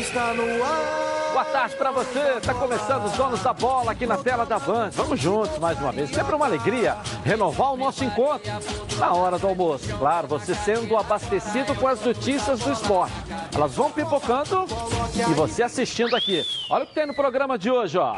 Está no ar. Boa tarde para você. Tá começando os donos da bola aqui na tela da Band. Vamos juntos mais uma vez. Sempre uma alegria renovar o nosso encontro na hora do almoço. Claro, você sendo abastecido com as notícias do esporte. Elas vão pipocando e você assistindo aqui. Olha o que tem no programa de hoje, ó.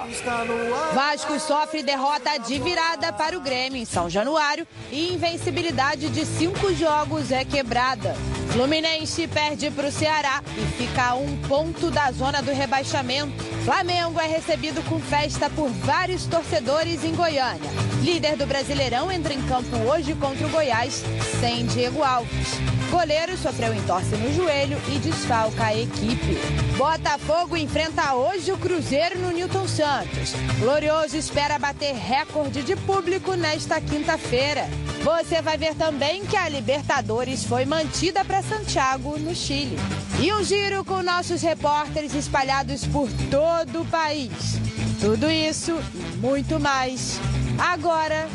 Vasco sofre derrota de virada para o Grêmio em São Januário e invencibilidade de cinco jogos é quebrada. Fluminense perde para o Ceará e fica a um ponto da zona do rebaixamento. Flamengo é recebido com festa por vários torcedores em Goiânia. Líder do Brasileirão entra em campo hoje contra o Goiás, sem Diego Alves. Goleiro sofreu entorse no joelho e desfalca a equipe. Botafogo enfrenta hoje o Cruzeiro no Newton Santos. Glorioso espera bater recorde de público nesta quinta-feira. Você vai ver também que a Libertadores foi mantida para Santiago, no Chile. E um giro com nossos repórteres espalhados por todo o país. Tudo isso e muito mais. Agora,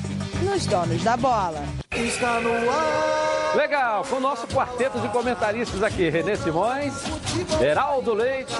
nos Donos da Bola. Está no ar. Legal, com o nosso quarteto de comentaristas aqui, Renê Simões, Heraldo Leite,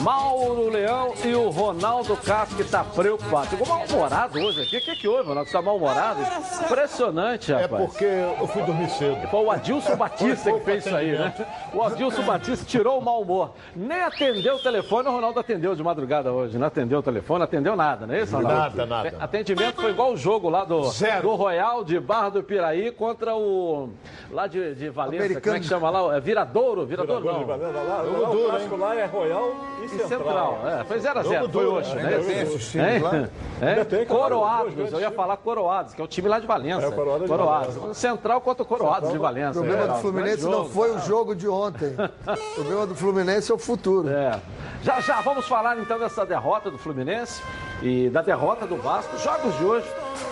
Mauro Leão e o Ronaldo Castro, que está preocupado. Ficou mal-humorado hoje aqui. O que, que houve, Ronaldo? Você está mal-humorado? Impressionante, É rapaz. porque eu fui dormir cedo. Foi o Adilson Batista que fez isso aí, né? O Adilson Batista tirou o mau humor. Nem atendeu o telefone, o Ronaldo atendeu de madrugada hoje. Não atendeu o telefone, atendeu nada, não é isso, Ronaldo? Nada, nada. Atendimento foi igual o jogo lá do, Zero. do Royal de Barra do Piraí contra o. lá de, de Valência. Como é Americano. que chama lá? É Viradouro? Viradouro não. Jogo duro, hein? lá é Royal e E Central. Central, é, foi 0x0, Jogo foi duro, hoje, né? tem esses times Hein? lá? É? Coroados, eu ia falar Coroados, que é o time lá de Valência. É, Coroados de Valência. Central contra o Coroados de Valência. O problema é, do Fluminense não jogo. foi o jogo de ontem. O problema do Fluminense é o futuro. É. Já já vamos falar então dessa derrota do Fluminense e da derrota do Vasco, jogos de hoje,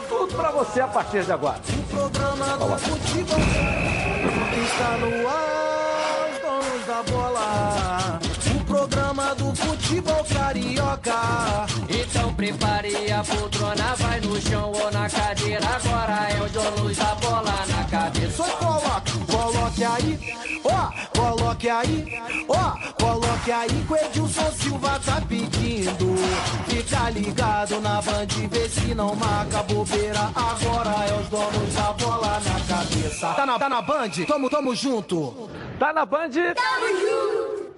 tudo pra você a partir de agora. Programa do futebol. Está no ar. Os donos da bola. O programa do futebol carioca. Então prepare a poltrona, vai no chão ou na cadeira. Agora é o dono da bola na cabeça. Só coloque, coloque aí, ó, coloque aí, ó, coloque aí que o Edilson Silva tá pedindo. Fica ligado na band, vê se não marca bobeira. Agora é os donos da bola na cabeça. Tá na, tá na band? Tamo, tamo junto. Tá na Band?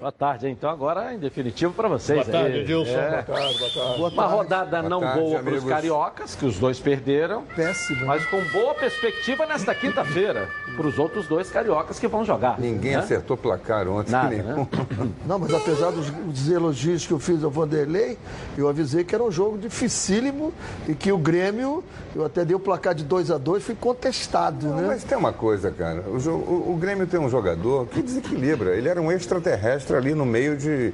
Boa tarde, então agora em definitivo pra vocês. Boa tarde, aí. Edilson. É. Boa tarde, boa tarde. Boa Uma rodada não tarde, boa para os cariocas, que os dois perderam, Péssimo. mas com boa perspectiva nesta quinta-feira para os outros dois cariocas que vão jogar. Ninguém né? acertou placar ontem. Nada, nenhum. né? Não, mas apesar dos, dos elogios que eu fiz ao Vanderlei, eu avisei que era um jogo dificílimo e que o Grêmio, eu até dei o placar de 2 a 2 fui contestado, Não, né? Mas tem uma coisa, cara. O, o- o Grêmio tem um jogador que desequilibra. Ele era um extraterrestre ali no meio de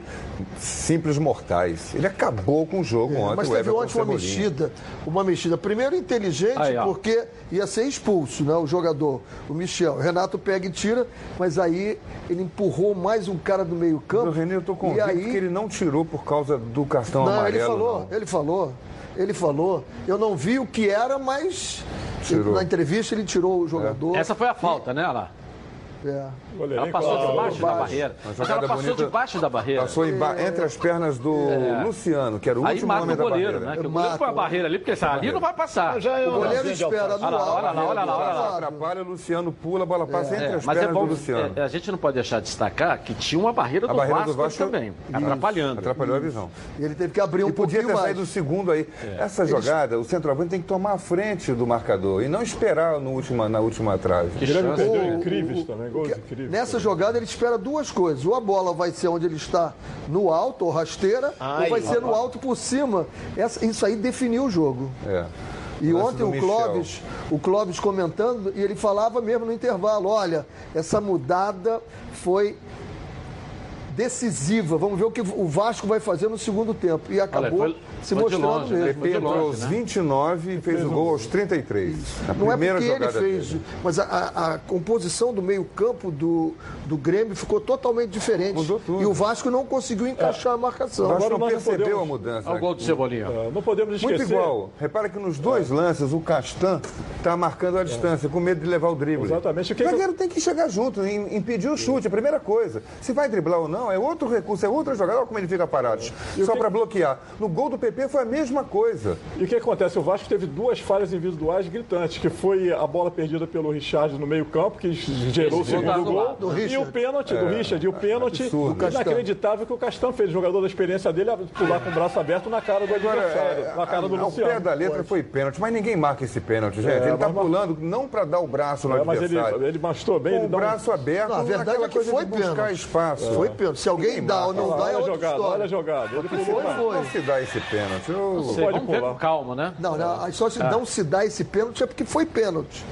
simples mortais. Ele acabou com o jogo ontem. É, Mas o teve ontem uma mexida, uma mexida. Primeiro inteligente, Aí, porque ia ser expulso, né? O jogador, o Michel. O Renato pega e tira, mas aí ele empurrou mais um cara do meio campo. O René, eu tô e convicto aí, que ele não tirou por causa do cartão Não, amarelo. ele falou, não. ele falou, ele falou. Eu não vi o que era, mas Tirou. na entrevista ele tirou o jogador. Essa foi a falta, né, lá? É. Ela passou debaixo da barreira. Mas ela passou debaixo da barreira. Passou entre as pernas do Luciano, que era o Aí último mata homem o da goleiro, barreira. né? Que o goleiro põe a barreira ali, porque ali não vai passar. Já é O goleiro espera Olha lá, olha lá, olha lá, olha lá. Atrapalha, o Luciano pula, a bola passa entre É, as mas é pernas bom, do Luciano. é, a gente não pode deixar de destacar que tinha uma barreira do, A barreira Vasco, do Vasco também, atrapalhando. Atrapalhou a visão. E ele teve que abrir um E podia pouquinho ter saído o segundo aí. Essa jogada, o centroavante tem que tomar a frente do marcador e não esperar no última, na última trave. Que chance. incríveis o- também, gols incríveis. Nessa jogada ele espera duas coisas. Ou a bola vai ser onde ele está no alto, ou rasteira, Ai, ou vai ser no alto por cima. Essa- isso aí definiu o jogo. É. E ontem o. Clóvis, o Clóvis comentando, e ele falava mesmo no intervalo, olha, essa mudada foi decisiva. Vamos ver o que o Vasco vai fazer no segundo tempo. E acabou foi- se Foi mostrando longe, né? mesmo. Pepe entrou longe, aos né? 29 e fez o gol aos 33. Na Não é porque ele fez, dele. mas a, a- a composição do meio-campo do, do Grêmio ficou totalmente diferente. Mudou tudo. E o Vasco não conseguiu encaixar a O marcação. Vasco Agora não percebeu podemos- a mudança. Olha o gol do Cebolinha. É, Não podemos Muito esquecer. igual. Repara que nos dois lances o Castan está marcando a distância, com medo de levar o drible. Exatamente. O que O que- zagueiro tem que chegar junto, im- impedir o chute, a primeira coisa. Se vai driblar ou não, é outro recurso, é outra jogada. Olha como ele fica parado. O Só que- para bloquear. No gol do PP foi a mesma coisa. E o que acontece? O Vasco teve duas falhas individuais gritantes, que foi a bola perdida pelo Richard no meio-campo, que gerou o Esse segundo tá do gol, do e o pênalti do Richard, e o pênalti absurdo. inacreditável que o Castan fez, o jogador da experiência dele, a pular com o braço aberto na cara do adversário, é, na cara do Luciano. pé da letra foi pênalti, mas ninguém marca esse pênalti, gente. ele está mas- pulando não para dar o braço no É, mas ele, adversário. ele mostrou bem, com ele o dá um- braço aberto, Não, a verdade é que coisa foi de buscar pênalti. espaço. Foi pênalti. Se alguém dá ou não Olha dá, é olha a outra jogada, história. olha a jogada. Ele pulou. Não se dá esse pênalti. Eu- Sei, pode vamos ver pular. com calma, né? Não, não, só se não se dá esse pênalti é porque foi pênalti.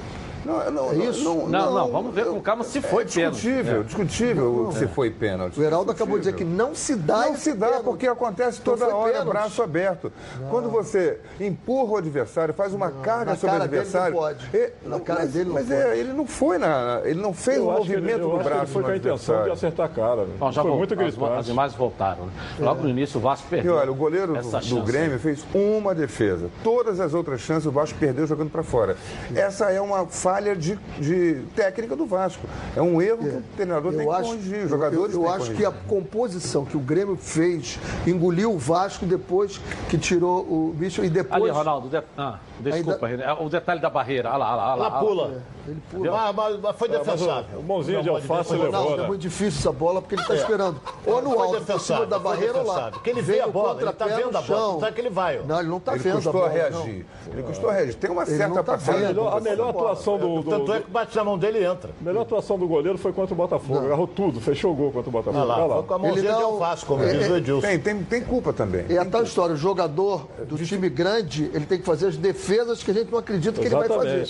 Não, não, É isso? Não, Não, não, vamos ver com calma se foi é pênalti. discutível, discutível se foi pênalti. O Heraldo acabou de dizer que não se dá Não esse se dá, pênalti. porque acontece toda hora, pênalti. braço aberto. Quando você empurra o adversário, faz uma carga na sobre o cara dele adversário. não pode. e- Na cara mas, dele não mas pode. é, ele não foi na. Ele não fez o ele- movimento do ele braço foi com a intenção de adversário. acertar a cara. Bom, já foi muito as, as gritante. imagens voltaram. Né? Logo no início o Vasco E perdeu. olha, o goleiro do. Grêmio fez uma defesa. Todas as outras chances o Vasco perdeu jogando para fora. Essa é uma falha de, de técnica do Vasco. É um erro que o treinador tem que corrigir. Os jogadores eu, eu acho que que a composição que o Grêmio fez engoliu o Vasco depois que tirou o bicho e depois. Ali, Ronaldo, de... ah, desculpa, René. É o detalhe da barreira. Olha lá, olha lá. Olha lá, Ela pula. Ele pula. Mas, mas- mas foi defensável. O mãozinho de Não pode alface levou, é né? muito difícil essa bola porque ele está esperando. Ou no Foi alto, por cima da barreira ou lá. Porque ele vê a o bola, ele tá contrapé vendo a bola, é que ele vai, ó. Não, ele não está Ele vendo a custou bola. a reagir. Ele custou a reagir. Tem uma Ele certa não tá vendo. de A melhor atuação do, do, Tanto é que bate na mão dele e entra. a melhor atuação do goleiro foi contra o Botafogo. Agarrou tudo, fechou o gol contra o Botafogo. Olha lá, foi com a mãozinha Ele de não- alface, como é- diz o é- Edilson. Tem, culpa também. É a tal história, o jogador do time grande, ele tem que fazer as defesas que a gente não acredita que ele vai fazer.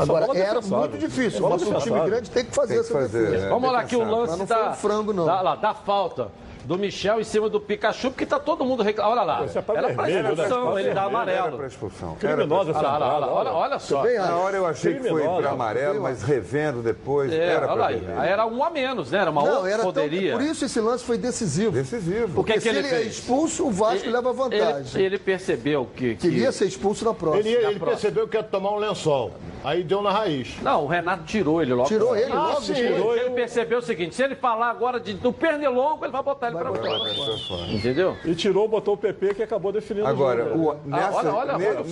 Agora, é era. Muito difícil, mas o time grande tem que fazer Tem que essa fazer, defesa. é. Vamos olhar aqui o lance não foi da, um frango, não. Da, lá, da falta do Michel em cima do Pikachu, porque tá todo mundo reclamando. Olha lá. Isso é pra Era pra vermelho, expulsão, ele dá Era amarelo. para expulsão. Criminosa Olha essa olha entrada, olha, olha só. Bem, Na hora eu achei que foi Criminosa. para amarelo, mas revendo depois, É, era olha vermelho. Aí era um a menos, né? Era uma Não, outra era tão, poderia. por isso esse lance foi decisivo. Decisivo. Porque que se ele ele, é expulso, o Vasco Ele- leva vantagem. Ele, ele percebeu que, que- Queria ser expulso na próxima. Ele, ele próxima. percebeu que ia tomar um lençol. Aí deu na raiz. Não, o Renato tirou ele logo. Tirou ele Ah, logo. sim. tirou. Ele percebeu o seguinte: se ele falar agora de, do pernilongo, ele vai botar ele pra fora. Entendeu? E tirou, botou o PP que acabou definindo Agora, o jogo. o, Ah, nessa, olha, olha, ne- olha, o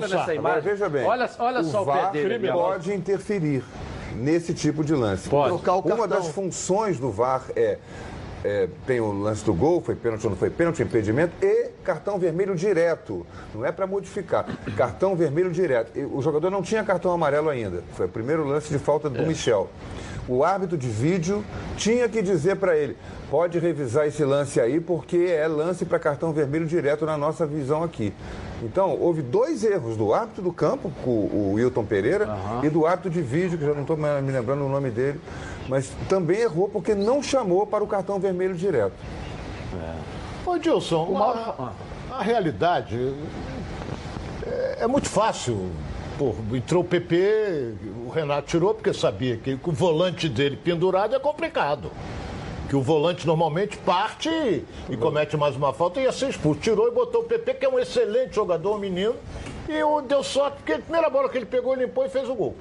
nessa Agora, imagem. veja bem, Olha, olha só o VAR ó. pode interferir nesse tipo de lance. Pode. Trocar o Uma das funções do VAR é, é, tem o lance do gol, foi pênalti ou não foi pênalti, impedimento, e cartão vermelho direto. Não é para modificar. Cartão vermelho direto. E o jogador não tinha cartão amarelo ainda. Foi o primeiro lance de falta do Michel. O árbitro de vídeo tinha que dizer para ele: pode revisar esse lance aí, porque é lance para cartão vermelho direto na nossa visão aqui. Então, houve dois erros do árbitro do campo, o, o Wilton Pereira, e do árbitro de vídeo, que já não estou me lembrando o nome dele, mas também errou porque não chamou para o cartão vermelho direto. Ô, Edilson, Mauro- a, a realidade é, é muito fácil. Pô, entrou o PP, o Renato tirou porque sabia que o volante dele pendurado é complicado. Que o volante normalmente parte e, comete mais uma falta e ia ser expulso. Tirou e botou o PP, que é um excelente jogador, um menino, e deu sorte, porque a primeira bola que ele pegou, ele limpou e fez o gol.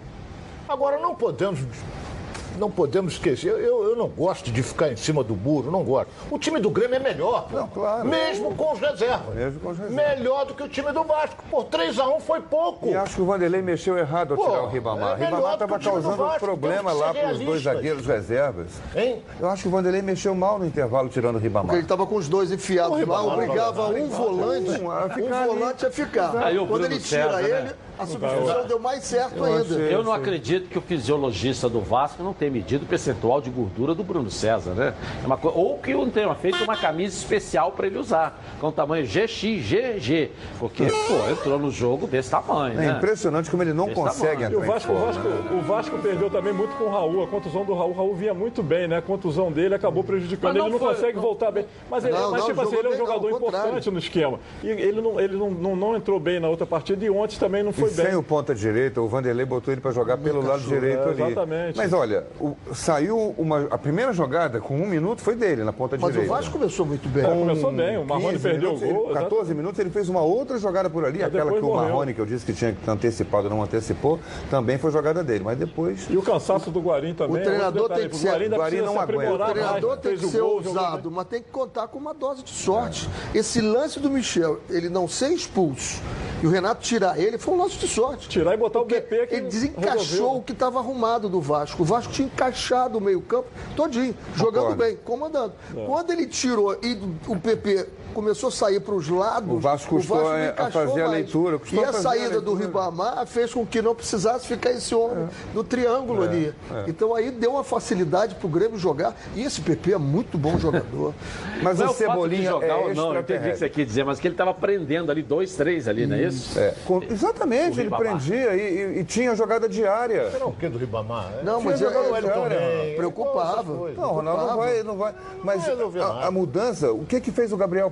Agora, não podemos não podemos esquecer. Eu, eu não gosto de ficar em cima do muro, não gosto. O time do Grêmio é melhor. pô. Não, claro. Mesmo com os reservas. Mesmo com os reservas. Melhor do que o time do Vasco. Por 3x1 foi pouco. E acho que o Vanderlei mexeu errado ao Pô, tirar o Ribamar. é Ribamar estava causando Vasco, problema lá para os dois zagueiros reservas. Hein? Eu acho que o Vanderlei mexeu mal no intervalo tirando o Ribamar. Porque ele estava com os dois enfiados lá, obrigava um volante, um a um volante a ficar. Aí o Quando ele tira César, ele, né? a substituição deu mais certo ainda. Eu não acredito que o fisiologista do Vasco não tenha medido o percentual de gordura do Bruno César, né? É uma co... Ou que não tenha feito uma camisa especial para ele usar, com tamanho GXGG. Porque, pô, entrou no jogo desse tamanho, É né? impressionante como ele não Desse consegue tamanho. O entrar em Vasco, o, Vasco, né? o Vasco perdeu também muito com o Raul. A contusão do Raul. O Raul vinha muito bem, né? A contusão dele acabou prejudicando. Ele não foi- consegue não- voltar bem. Mas, ele, Não, mas não, tipo assim, ele é um jogador importante no esquema. E ele, não, ele não, não, não entrou bem na outra partida e ontem também não foi E bem. sem o ponta direita, o Vanderlei botou ele para jogar pelo lado direito é, ali. exatamente. Mas olha, o- saiu uma, a primeira jogada com um minuto foi dele na ponta Mas o direita. Vasco começou muito bem. É, começou bem, o Marrone 15 perdeu minutos, o gol. ele- 14 minutos ele fez uma outra jogada por ali, Mas aquela que o morreu. Marrone, que eu disse que tinha que ter antecipado, não antecipou, também foi jogada dele. Mas depois. E o cansaço do Guarim também. O treinador tem que o ser- Guarim o Guarim não aguenta. O treinador mais, tem que o ser gol, ousado, mas tem que contar com uma dose de sorte. Esse lance do Michel, ele não ser expulso e o Renato tirar ele, foi um lance de sorte. Tirar e botar o BP que ele desencaixou resolveu. o que estava arrumado do Vasco. O Vasco tinha encaixado o meio-campo todinho, jogando Concordo. bem, comandando. É. Quando ele tirou e o PP começou a sair para os lados, O Vasco custou, não é, a fazer a mais. leitura, custou E a a fazer a saída do leitura. Ribamar fez com que não precisasse ficar esse homem no triângulo ali. Então aí deu uma facilidade para o Grêmio jogar. E esse PP é muito bom jogador. Mas Não é o o de Cebolinha jogar é ou não, eu entendi o que você quis dizer, mas que ele estava prendendo ali dois, três ali, não é isso? É, com- exatamente, O ele Ribamar. prendia e, e- e tinha jogada diária. Não, o que do Ribamar? É? Não, mas Tinha é, é, o preocupava. Não, Ronaldo não vai, não vai. Mas a, a mudança, o que que fez o Gabriel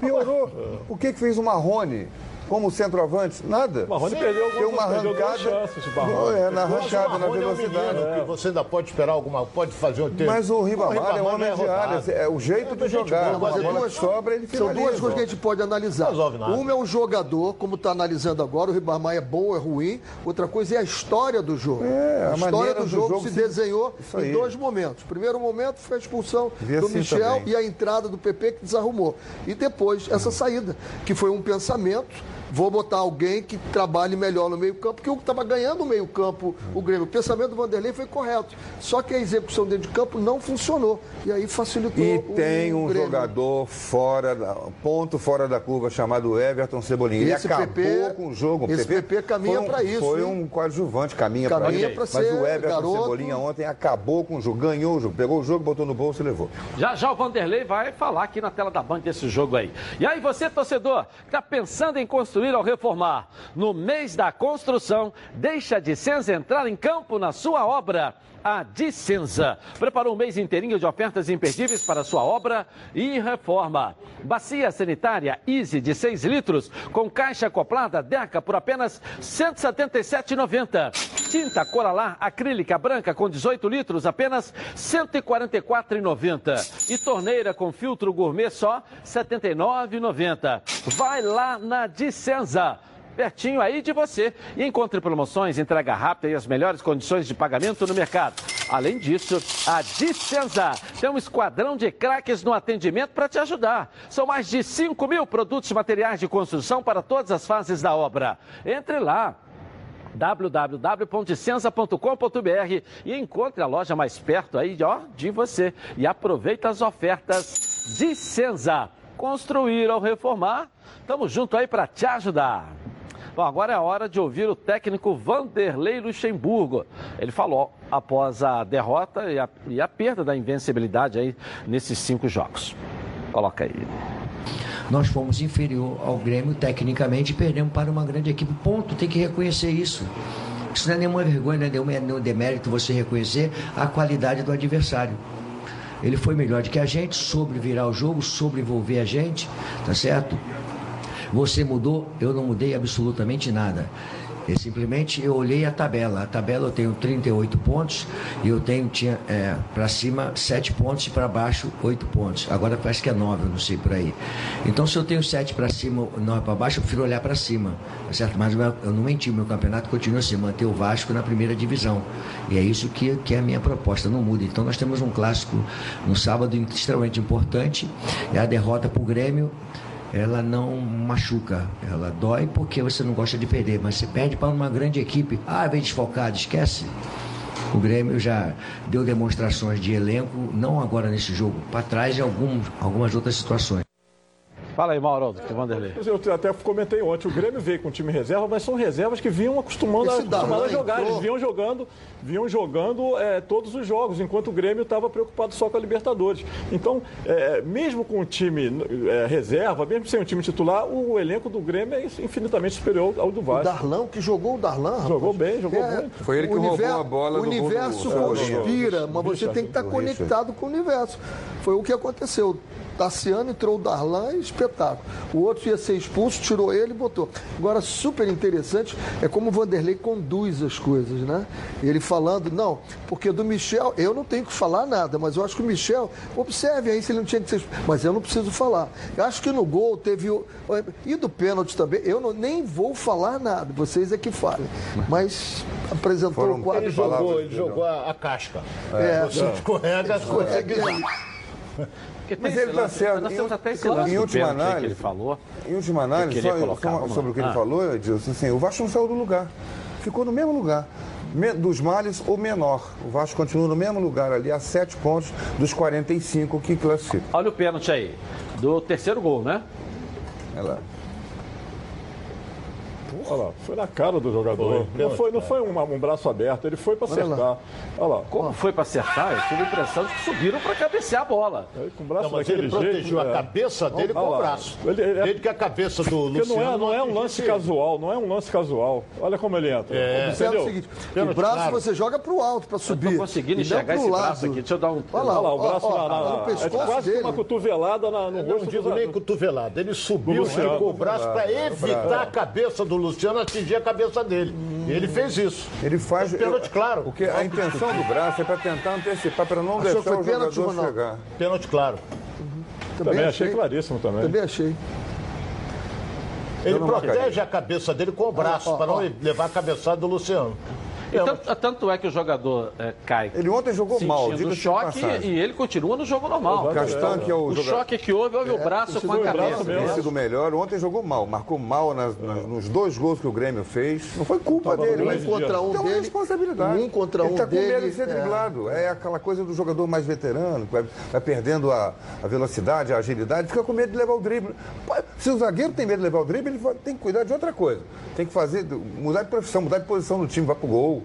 Piorou. O que que fez o Marrone? Como centroavante? Nada. O Marrone perdeu algumas- Deu uma perdeu duas arrancada. chances, o. É, na o arrancada, na Marrone é um velocidade. menino que você ainda pode esperar alguma, pode fazer um tempo. Mas o Ribamar é um homem não de área. É o jeito É, de jogar. boa, Mas é bola duas- sobra, ele São finaliza. duas coisas que a gente pode analisar. Não resolve nada. Uma é um jogador, como está analisando agora, o Ribamar é bom ou é ruim. Outra coisa é a história do jogo. É, a a história do do jogo, jogo se se- desenhou em dois momentos. O primeiro momento foi a expulsão Vi do assim Michel também. e a entrada do PP que desarrumou. E depois essa saída, que foi um pensamento. Vou botar alguém que trabalhe melhor no meio-campo, porque o que estava ganhando o meio-campo, o Grêmio. O pensamento do Vanderlei foi correto. Só que a execução dentro de campo não funcionou. E aí facilitou E o tem um Grêmio. jogador fora, da, ponto fora da curva chamado Everton Cebolinha. Ele Esse acabou PP com o jogo. O esse PP caminha foi um- pra isso, Foi hein? um coadjuvante, caminha, Caminha pra isso. Mas o Everton garoto. Cebolinha ontem acabou com o jogo, ganhou o jogo, pegou o jogo, botou no bolso e levou. Já já o Vanderlei vai falar aqui na tela da Band desse jogo aí. E aí você, torcedor, está pensando em construir ou reformar? No mês da construção, deixa de Senza entrar em campo na sua obra. A Dicenza preparou um mês inteirinho de ofertas imperdíveis para sua obra e reforma. Bacia sanitária Easy de 6 litros com caixa acoplada Deca por apenas R$ 177,90. Tinta Coralar acrílica branca com 18 litros apenas R$ 144,90. E torneira com filtro gourmet só R$ 79,90. Vai lá na Dicenza pertinho aí de você e encontre promoções, entrega rápida e as melhores condições de pagamento no mercado. Além disso, a Dicenza tem um esquadrão de craques no atendimento para te ajudar. São mais de 5 mil produtos e materiais de construção para todas as fases da obra. Entre lá www.dicenza.com.br e encontre a loja mais perto aí ó, de você. E aproveita as ofertas de Senza. Construir ou reformar, estamos junto aí para te ajudar. Bom, agora é a hora de ouvir o técnico Vanderlei Luxemburgo. Ele falou após a derrota e a, e a perda da invencibilidade aí nesses cinco jogos. Coloca aí. Nós fomos inferior ao Grêmio tecnicamente e perdemos para uma grande equipe. Ponto, tem que reconhecer isso. Isso não é nenhuma vergonha, não é nenhum- nenhum demérito você reconhecer a qualidade do adversário. Ele foi melhor do que a gente, soube virar o jogo, soube envolver a gente, tá certo? Você mudou, eu não mudei absolutamente nada. Eu simplesmente eu olhei a tabela. A tabela eu tenho 38 pontos e eu tenho tinha é, para cima 7 pontos e para baixo 8 pontos. Agora parece que é 9, eu não sei por aí. Então se eu tenho 7 para cima, 9 para baixo, eu prefiro olhar para cima, tá certo? Mas eu não menti, meu campeonato continua assim, manter o Vasco na primeira divisão. E é isso que, que é a minha proposta, não muda. Então nós temos um clássico no sábado extremamente importante, é a derrota para o Grêmio ela não machuca, ela dói porque você não gosta de perder, mas você perde para uma grande equipe, ah, vem desfalcado, esquece. O Grêmio já deu demonstrações de elenco, não agora nesse jogo, para trás em algum, algumas outras situações. Fala aí, Mauro, do Vanderlei. Eu até comentei ontem, o Grêmio veio com o time reserva, mas são reservas que vinham acostumando, acostumando a jogar. entrou. Eles vinham jogando, vinham jogando é, todos os jogos, enquanto o Grêmio estava preocupado só com a Libertadores. Então, é, mesmo com o time é, reserva, mesmo sem o time titular, o elenco do Grêmio é infinitamente superior ao do O Vasco. Darlan, que jogou o Darlan, rapaz. Jogou bem, jogou muito. Foi ele que o roubou a bola O universo do conspira, mas você tem que estar do conectado com o universo. Foi o que aconteceu. Tassiano entrou o Darlan, espetáculo. O outro ia ser expulso, tirou ele e botou. Agora, super interessante é como o Vanderlei conduz as coisas, né? Ele falando, não, porque do Michel, eu não tenho que falar nada, mas eu acho que o Michel, observe aí se ele não tinha que ser expulso. Mas eu não preciso falar. Eu acho que no gol teve o. E do pênalti também, eu não- nem vou falar nada, vocês é que falem. Mas apresentou Foram- o quadro Ele jogou, ele jogou a, a casca. É. Você escorrega, escorrega. Mas ele está certo. Nós Em, temos até esse em lance do última aí que análise, ele falou. Em última análise, só, colocar, sobre o que ele falou, Edilson, assim, o Vasco não saiu do lugar. Ficou no mesmo lugar. Dos males ou menor. O Vasco continua no mesmo lugar ali, a sete pontos dos 45 que classifica. Olha o pênalti aí, do terceiro gol, né? Olha lá. Olha lá, foi na cara do jogador. Foi, não foi, não foi um, um braço aberto, ele foi para Olha lá. acertar. Olha lá. Como foi para acertar? Eu tive a impressão de que subiram para cabecear a bola. Aí, com o braço Não, mas ele protegeu jeito, a é. cabeça dele com o braço. Ele- ele- Desde que a cabeça do Porque Luciano... não é, não é um lance ele. casual, não é um lance casual. Olha como ele entra. É. Entendeu? o seguinte, o braço claro. você joga pro alto, pra subir. Tô conseguindo E não enxergar esse lado. braço aqui. Deixa eu dar um. Olha lá, Olha lá, o ó, braço ó, na, na, no na, é quase dele. uma cotovelada na, no Eu não rosto digo nem cotovelada. Ele subiu, esticou o braço para evitar a cabeça do Luciano atingir a cabeça dele. E ele fez isso. Ele faz. É pênalti, claro. Porque a intenção do braço é para tentar antecipar, para não Achou deixar foi o pênalti, jogador chegar. Pênalti, claro. Também achei claríssimo também. Também achei. Ele não protege marcaria. a cabeça dele com o braço, ó, para não ó. levar a cabeçada do Luciano. E tanto, tanto é que o jogador é, cai Ele ontem jogou mal, diga o choque e ele continua no jogo normal. Castan, que é o, O jogador. choque que houve, houve o braço com a o cabeça. mesmo. Tem né? sido melhor. Ontem jogou mal, marcou mal nas- nas- nos dois gols que o Grêmio fez. Não foi culpa dele, mas Um contra um Então é dele. responsabilidade. Um contra ele um tá com medo dele. de ser é. driblado. É. aquela coisa do jogador mais veterano, que vai, vai perdendo a, a velocidade, a agilidade, fica com medo de levar o drible. Se o zagueiro tem medo de levar o drible, ele tem que cuidar de outra coisa. Tem que fazer, mudar de profissão, mudar de posição no time, vai pro gol.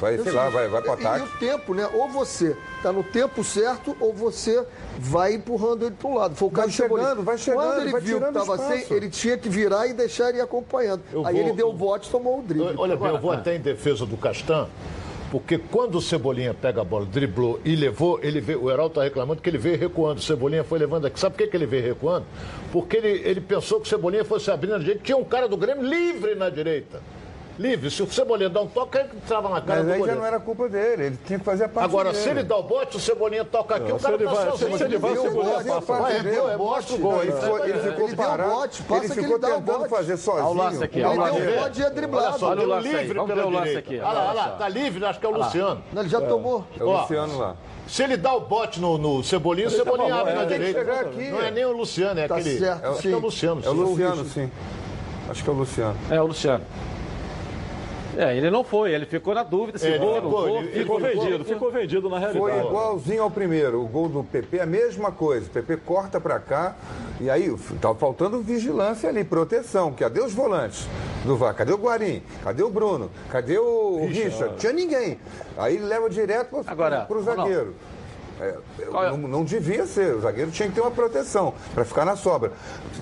Vai, sei lá, vai, vai pro E- ataque. E o tempo, né? Ou você tá no tempo certo, ou você vai empurrando ele para um lado. Foi o Vai caso chegando, vai chegando, Quando ele vai viu que estava sem, ele tinha que virar e deixar ele ir acompanhando. Eu Aí vou- ele deu o bote e tomou o drible. Olha bem, eu vou até em defesa do Castan, porque quando o Cebolinha pega a bola, driblou e levou, ele veio, o Heraldo está reclamando que ele veio recuando. O Cebolinha foi levando aqui. Sabe por que, que ele veio recuando? Porque ele, ele pensou que o Cebolinha fosse abrindo na direita. Tinha um cara do Grêmio livre na direita. Livre. Se o Cebolinha dá um toque, ele trava na cara Mas do aí já goleiro. não era culpa dele, ele tinha que fazer a parte Agora, dele. se ele dá o bote, o Cebolinha toca aqui, o se cara ele tá vai- sozinho. se ele vai Ele deu o a bote, passa- vai, Ele deu, deu é o bote, o gol. Ele, Ele foi- ele Ele ficou deu parado, bote, passa ele que ficou ele dá o tentando bote. fazer sozinho. Olha o lance aqui, Ele olha o deu o bote e é driblado. Olha só, o deu livre pela o direita. aqui, Olha lá, olha lá, tá livre, acho que é o Luciano. Não, Ele já tomou. É o Luciano lá. Se ele dá o bote no, no Cebolinha, o Cebolinha falou, abre é, na que direita. Não é nem o Luciano, é Tá aquele. certo, que é o Luciano. É o. Luciano, sim. Acho que é o Luciano. É o Luciano. É, ele não foi, ele ficou na dúvida se vou ou não ele- Ficou vendido, ficou vendido na Foi realidade. igualzinho ao primeiro. O gol do PP, a mesma coisa. O PP corta pra cá e aí tava faltando vigilância ali, proteção. Cadê os volantes do VAR? Cadê o Guarim? Cadê o Bruno? Cadê o Richard? Tinha ninguém. Aí ele leva direto pro, Agora, pro Ronaldo. zagueiro. É, Qual é? não, não devia ser. O zagueiro tinha que ter uma proteção para ficar na sobra.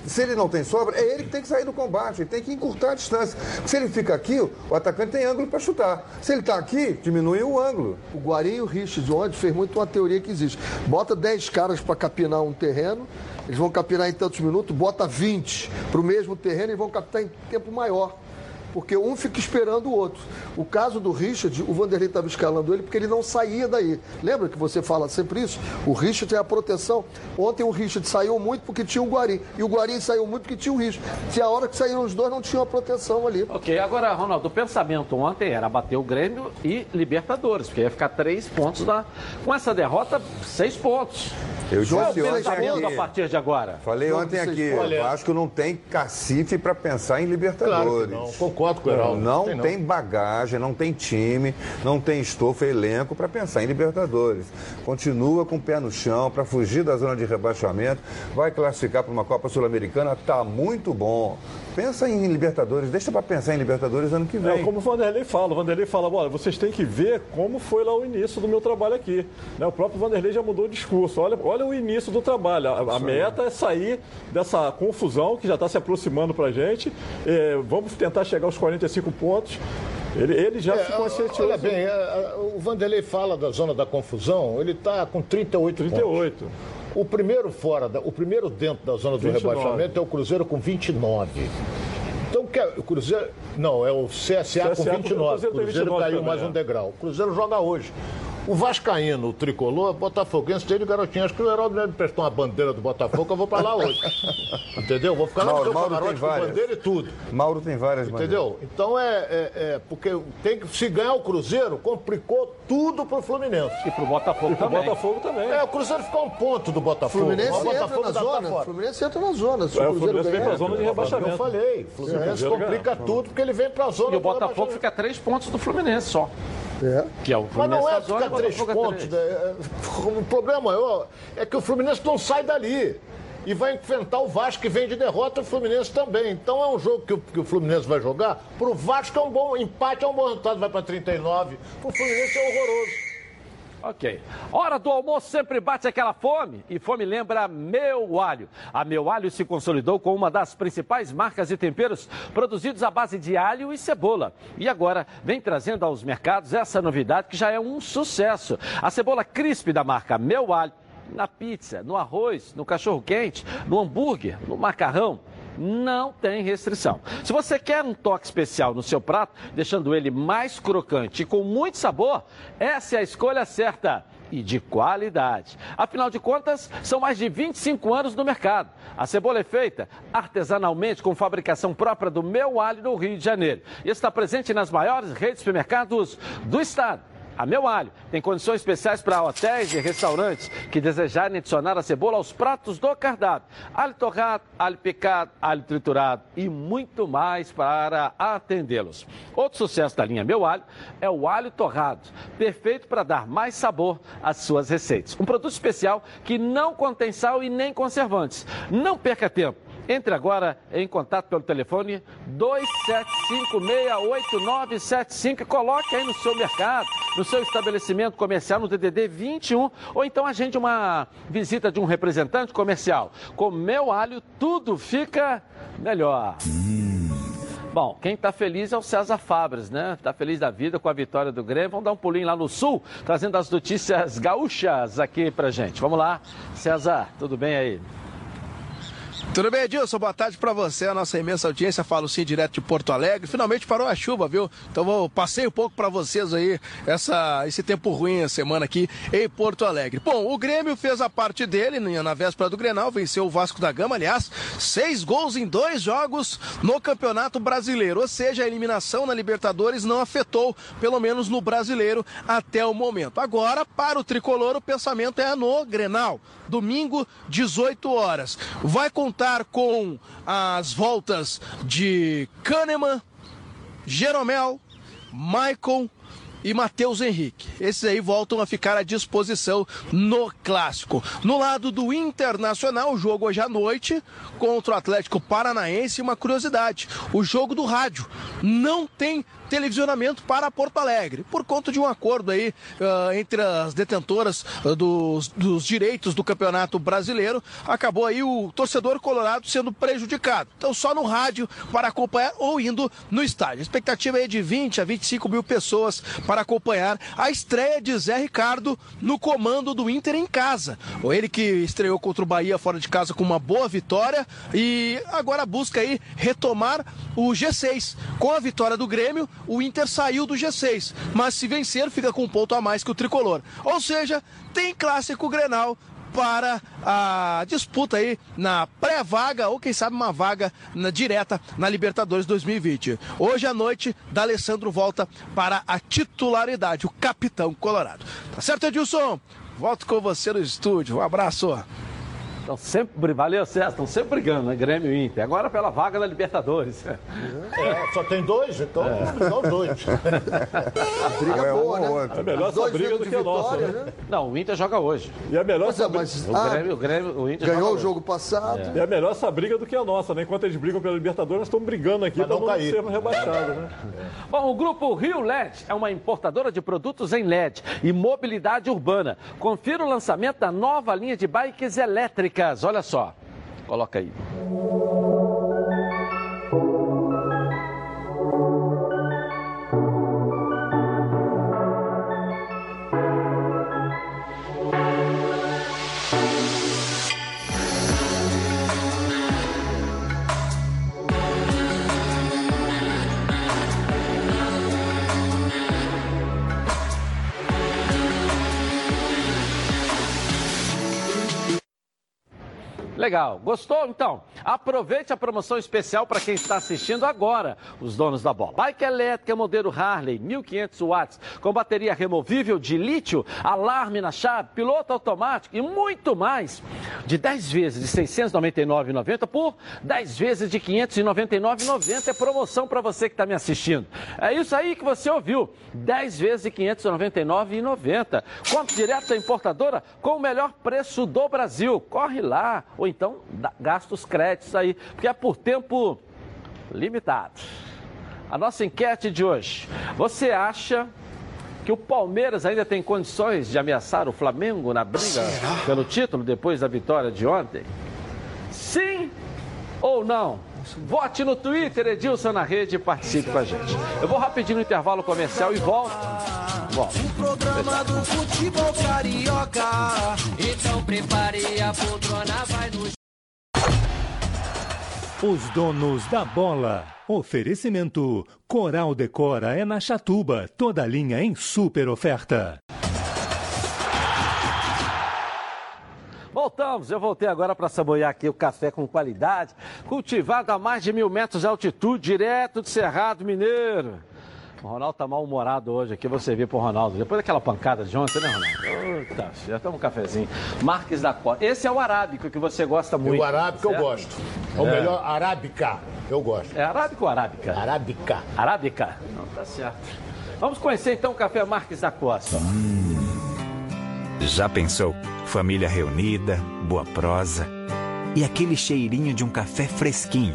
Se ele não tem sobra, é ele que tem que sair do combate, ele tem que encurtar a distância. Se ele fica aqui, o atacante tem ângulo para chutar. Se ele está aqui, diminui o ângulo. O Guarim e o Richard ontem fez muito uma teoria que existe. Bota 10 caras para capinar um terreno, eles vão capinar em tantos minutos, bota 20 para o mesmo terreno e vão captar em tempo maior. Porque um fica esperando o outro. O caso do Richard, o Vanderlei estava escalando ele porque ele não saía daí. Lembra que você fala sempre isso? O Richard é a proteção. Ontem o Richard saiu muito porque tinha o Guarim. E o Guarim saiu muito porque tinha o Richard. Se a hora que saíram os dois não tinha a proteção ali. Ok, agora, Ronaldo, o pensamento ontem era bater o Grêmio e Libertadores, porque ia ficar três pontos da. Com essa derrota, seis pontos. Eu Qual é o disse ontem pensamento a partir de agora? Falei ontem aqui, olha- o Vasco não tem cacife para pensar em Claro que Libertadores. não, concordo. Concordo com o Heraldo. Não Tem tem, não. bagagem, não tem time, não tem estofo, elenco para pensar em Libertadores. Continua com o pé no chão para fugir da zona de rebaixamento. Vai classificar para uma Copa Sul-Americana, tá muito bom. Pensa em Libertadores, deixa para pensar em Libertadores ano que É, vem. como o Vanderlei fala, o Vanderlei fala, olha, vocês têm que ver como foi lá o início do meu trabalho aqui. Né, O próprio Vanderlei já mudou o discurso. Olha, olha o início do trabalho. A, a meta é sair dessa confusão que já está se aproximando para a gente. É, vamos tentar chegar aos 45 pontos. Ele, ele já É, se conscientizou. olha bem, é, é, o Vanderlei fala da zona da confusão, ele está com 38 38. pontos. O primeiro fora, da- o primeiro dentro da zona do 29. rebaixamento é o Cruzeiro com 29. Então, que é- o Cruzeiro. Não, é o CSA, CSA com com 29. O Cruzeiro Cruzeiro 29 caiu também, mais é. um degrau. O Cruzeiro joga hoje. O Vascaíno, o tricolor, Botafoguense, tem de garotinho. Acho que o Heraldo me prestou uma bandeira do Botafogo, eu vou pra lá hoje. Entendeu? Vou ficar lá no Mauro, seu Mauro tem camarote com várias. bandeira e tudo. Mauro tem várias Entendeu? Então é, é, é, porque tem que se ganhar o Cruzeiro, complicou tudo pro Fluminense. E pro Botafogo O também. Botafogo também. É, o Cruzeiro ficou um ponto do Botafogo. Fluminense o entra Botafogo na tá- tá zona. fora. Fluminense entra na zona. Se É, o o Cruzeiro Fluminense vem ganhar, pra zona de Eu rebaixamento. falei, o Fluminense complica ganhar. tudo porque ele vem pra zona E o Botafogo fica três pontos do Fluminense só. É. Que é o Mas não é ficar o três pontos. três. né? O problema maior é que o Fluminense não sai dali. E vai enfrentar o Vasco, que vem de derrota, o Fluminense também. Então é um jogo que o, que o Fluminense vai jogar. Pro Vasco é um bom empate, é um bom resultado, vai pra 39. Pro Fluminense é horroroso. Ok. Hora do almoço sempre bate aquela fome. E fome lembra Meu Alho. A Meu Alho se consolidou como uma das principais marcas de temperos produzidos à base de alho e cebola. E agora vem trazendo aos mercados essa novidade que já é um sucesso. A cebola crisp da marca Meu Alho. Na pizza, no arroz, no cachorro-quente, no hambúrguer, no macarrão. Não tem restrição. Se você quer um toque especial no seu prato, deixando ele mais crocante e com muito sabor, essa é a escolha certa e de qualidade. Afinal de contas, são mais de 25 anos no mercado. A cebola é feita artesanalmente com fabricação própria do Meu Alho no Rio de Janeiro e está presente nas maiores redes de supermercados do estado. A Meu Alho tem condições especiais para hotéis e restaurantes que desejarem adicionar a cebola aos pratos do cardápio. Alho torrado, alho picado, alho triturado e muito mais para atendê-los. Outro sucesso da linha Meu Alho é o alho torrado, perfeito para dar mais sabor às suas receitas. Um produto especial que não contém sal e nem conservantes. Não perca tempo. Entre agora em contato pelo telefone 27568975 e coloque aí no seu mercado, no seu estabelecimento comercial, no DDD 21, ou então agende uma visita de um representante comercial. Com meu alho, tudo fica melhor. Bom, quem está feliz é o César Fabres, né? Está feliz da vida com a vitória do Grêmio. Vamos dar um pulinho lá no Sul, trazendo as notícias gaúchas aqui pra gente. Vamos lá, César, tudo bem aí? Tudo bem, Edilson? Boa tarde para você, a nossa imensa audiência. Falo sim direto de Porto Alegre. Finalmente parou a chuva, viu? Então vou passei um pouco para vocês aí essa, esse tempo ruim a semana aqui em Porto Alegre. Bom, o Grêmio fez a parte dele na véspera do Grenal, venceu o Vasco da Gama, aliás, seis gols em dois jogos no Campeonato Brasileiro. Ou seja, a eliminação na Libertadores não afetou, pelo menos no Brasileiro, até o momento. Agora, para o tricolor, o pensamento é no Grenal. Domingo, 18 horas. Vai contar com as voltas de Kahneman, Jeromel, Maicon e Matheus Henrique. Esses aí voltam a ficar à disposição no clássico. No lado do Internacional, o jogo hoje à noite contra o Atlético Paranaense. Uma curiosidade: o jogo do rádio não tem televisionamento para Porto Alegre, por conta de um acordo aí uh, entre as detentoras uh, dos, dos, direitos do Campeonato Brasileiro, acabou aí o torcedor colorado sendo prejudicado. Então só no rádio para acompanhar ou indo no estádio. A expectativa é de 20 a 25 mil pessoas para acompanhar a estreia de Zé Ricardo no comando do Inter em casa. Ele que estreou contra o Bahia fora de casa com uma boa vitória e agora busca aí retomar o G6. Com a vitória do Grêmio, o Inter saiu do G6, mas se vencer fica com um ponto a mais que o tricolor. Ou seja, tem clássico Grenal para a disputa aí na pré-vaga ou quem sabe uma vaga na, direta na Libertadores 2020. Hoje à noite, D'Alessandro volta para a titularidade, o capitão colorado. Tá certo, Edilson? Volto com você no estúdio. Um abraço. Estão sempre, valeu, César, estão sempre brigando, né? Grêmio e Inter. Agora pela vaga da Libertadores. É, só tem dois, então É. vamos brigar os dois. A briga É um boa, ou né? É melhor dois essa briga do de que a nossa, vitória, né? né? Não, o Inter joga hoje. E é melhor é, essa briga... mas O ah, Grêmio, o Grêmio, o Inter ganhou joga o hoje. jogo passado. E é melhor essa briga do que a nossa, né? Enquanto eles brigam pela Libertadores, nós estamos brigando aqui para não não, cair. sermos rebaixados, né? Bom, o grupo Rio LED é uma importadora de produtos em LED e mobilidade urbana. Confira o lançamento da nova linha de bikes elétricas. Olha só. Coloca aí. Legal. Gostou? Então, aproveite a promoção especial para quem está assistindo agora, os donos da bola. Bike elétrica modelo Harley, 1500 watts, com bateria removível de lítio, alarme na chave, piloto automático e muito mais. De 10 vezes de R$ 699,90 por 10 vezes de R$ 599,90 é promoção para você que está me assistindo. É isso aí que você ouviu. 10 vezes de R$ 599,90. Compre direto da importadora com o melhor preço do Brasil. Corre lá. Ou então dá- gasta os créditos aí, porque é por tempo limitado. A nossa enquete de hoje. Você acha que o Palmeiras ainda tem condições de ameaçar o Flamengo na briga pelo título depois da vitória de ontem? Sim ou não? Vote no Twitter, Edilson na rede e participe com a gente. Eu vou rapidinho no intervalo comercial e volto. Volto. Programa do futebol carioca. Então prepare a poltrona, vai no Os donos da bola. Oferecimento: Coral Decora é na Chatuba, toda linha em super oferta. Voltamos, eu voltei agora para saborear aqui o café com qualidade, cultivado a mais de mil metros de altitude, direto de Cerrado Mineiro. O Ronaldo tá mal-humorado hoje aqui, você vê pro Ronaldo. Depois daquela pancada de ontem, né, Ronaldo? Puta, já toma um cafezinho. Marques da Costa. Esse é o arábico que você gosta muito. o arábica eu certo? gosto. É o É. melhor arábica. Eu gosto. É arábico ou arábica? Arábica. Arábica? Não, tá certo. Vamos conhecer então o café Marques da Costa. Já pensou? Família reunida, boa prosa e aquele cheirinho de um café fresquinho.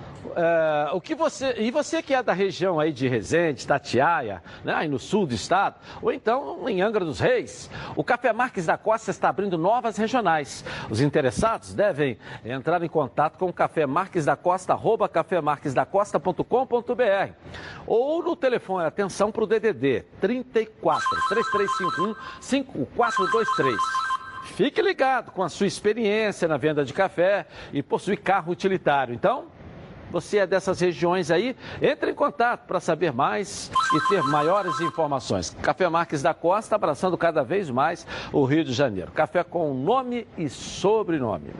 É, o que você e você que é da região aí de Resende, Tatiaia, né, aí no sul do estado, ou então em Angra dos Reis, o Café Marques da Costa está abrindo novas regionais. Os interessados devem entrar em contato com o Café Marques da Costa, arroba cafemarquesdacosta.com.br ou no telefone, atenção para o DDD 34 3351 5423. Fique ligado com a sua experiência na venda de café e possui carro utilitário. Então, você é dessas regiões aí, entre em contato para saber mais e ter maiores informações. Café Marques da Costa abraçando cada vez mais o Rio de Janeiro. Café com nome e sobrenome.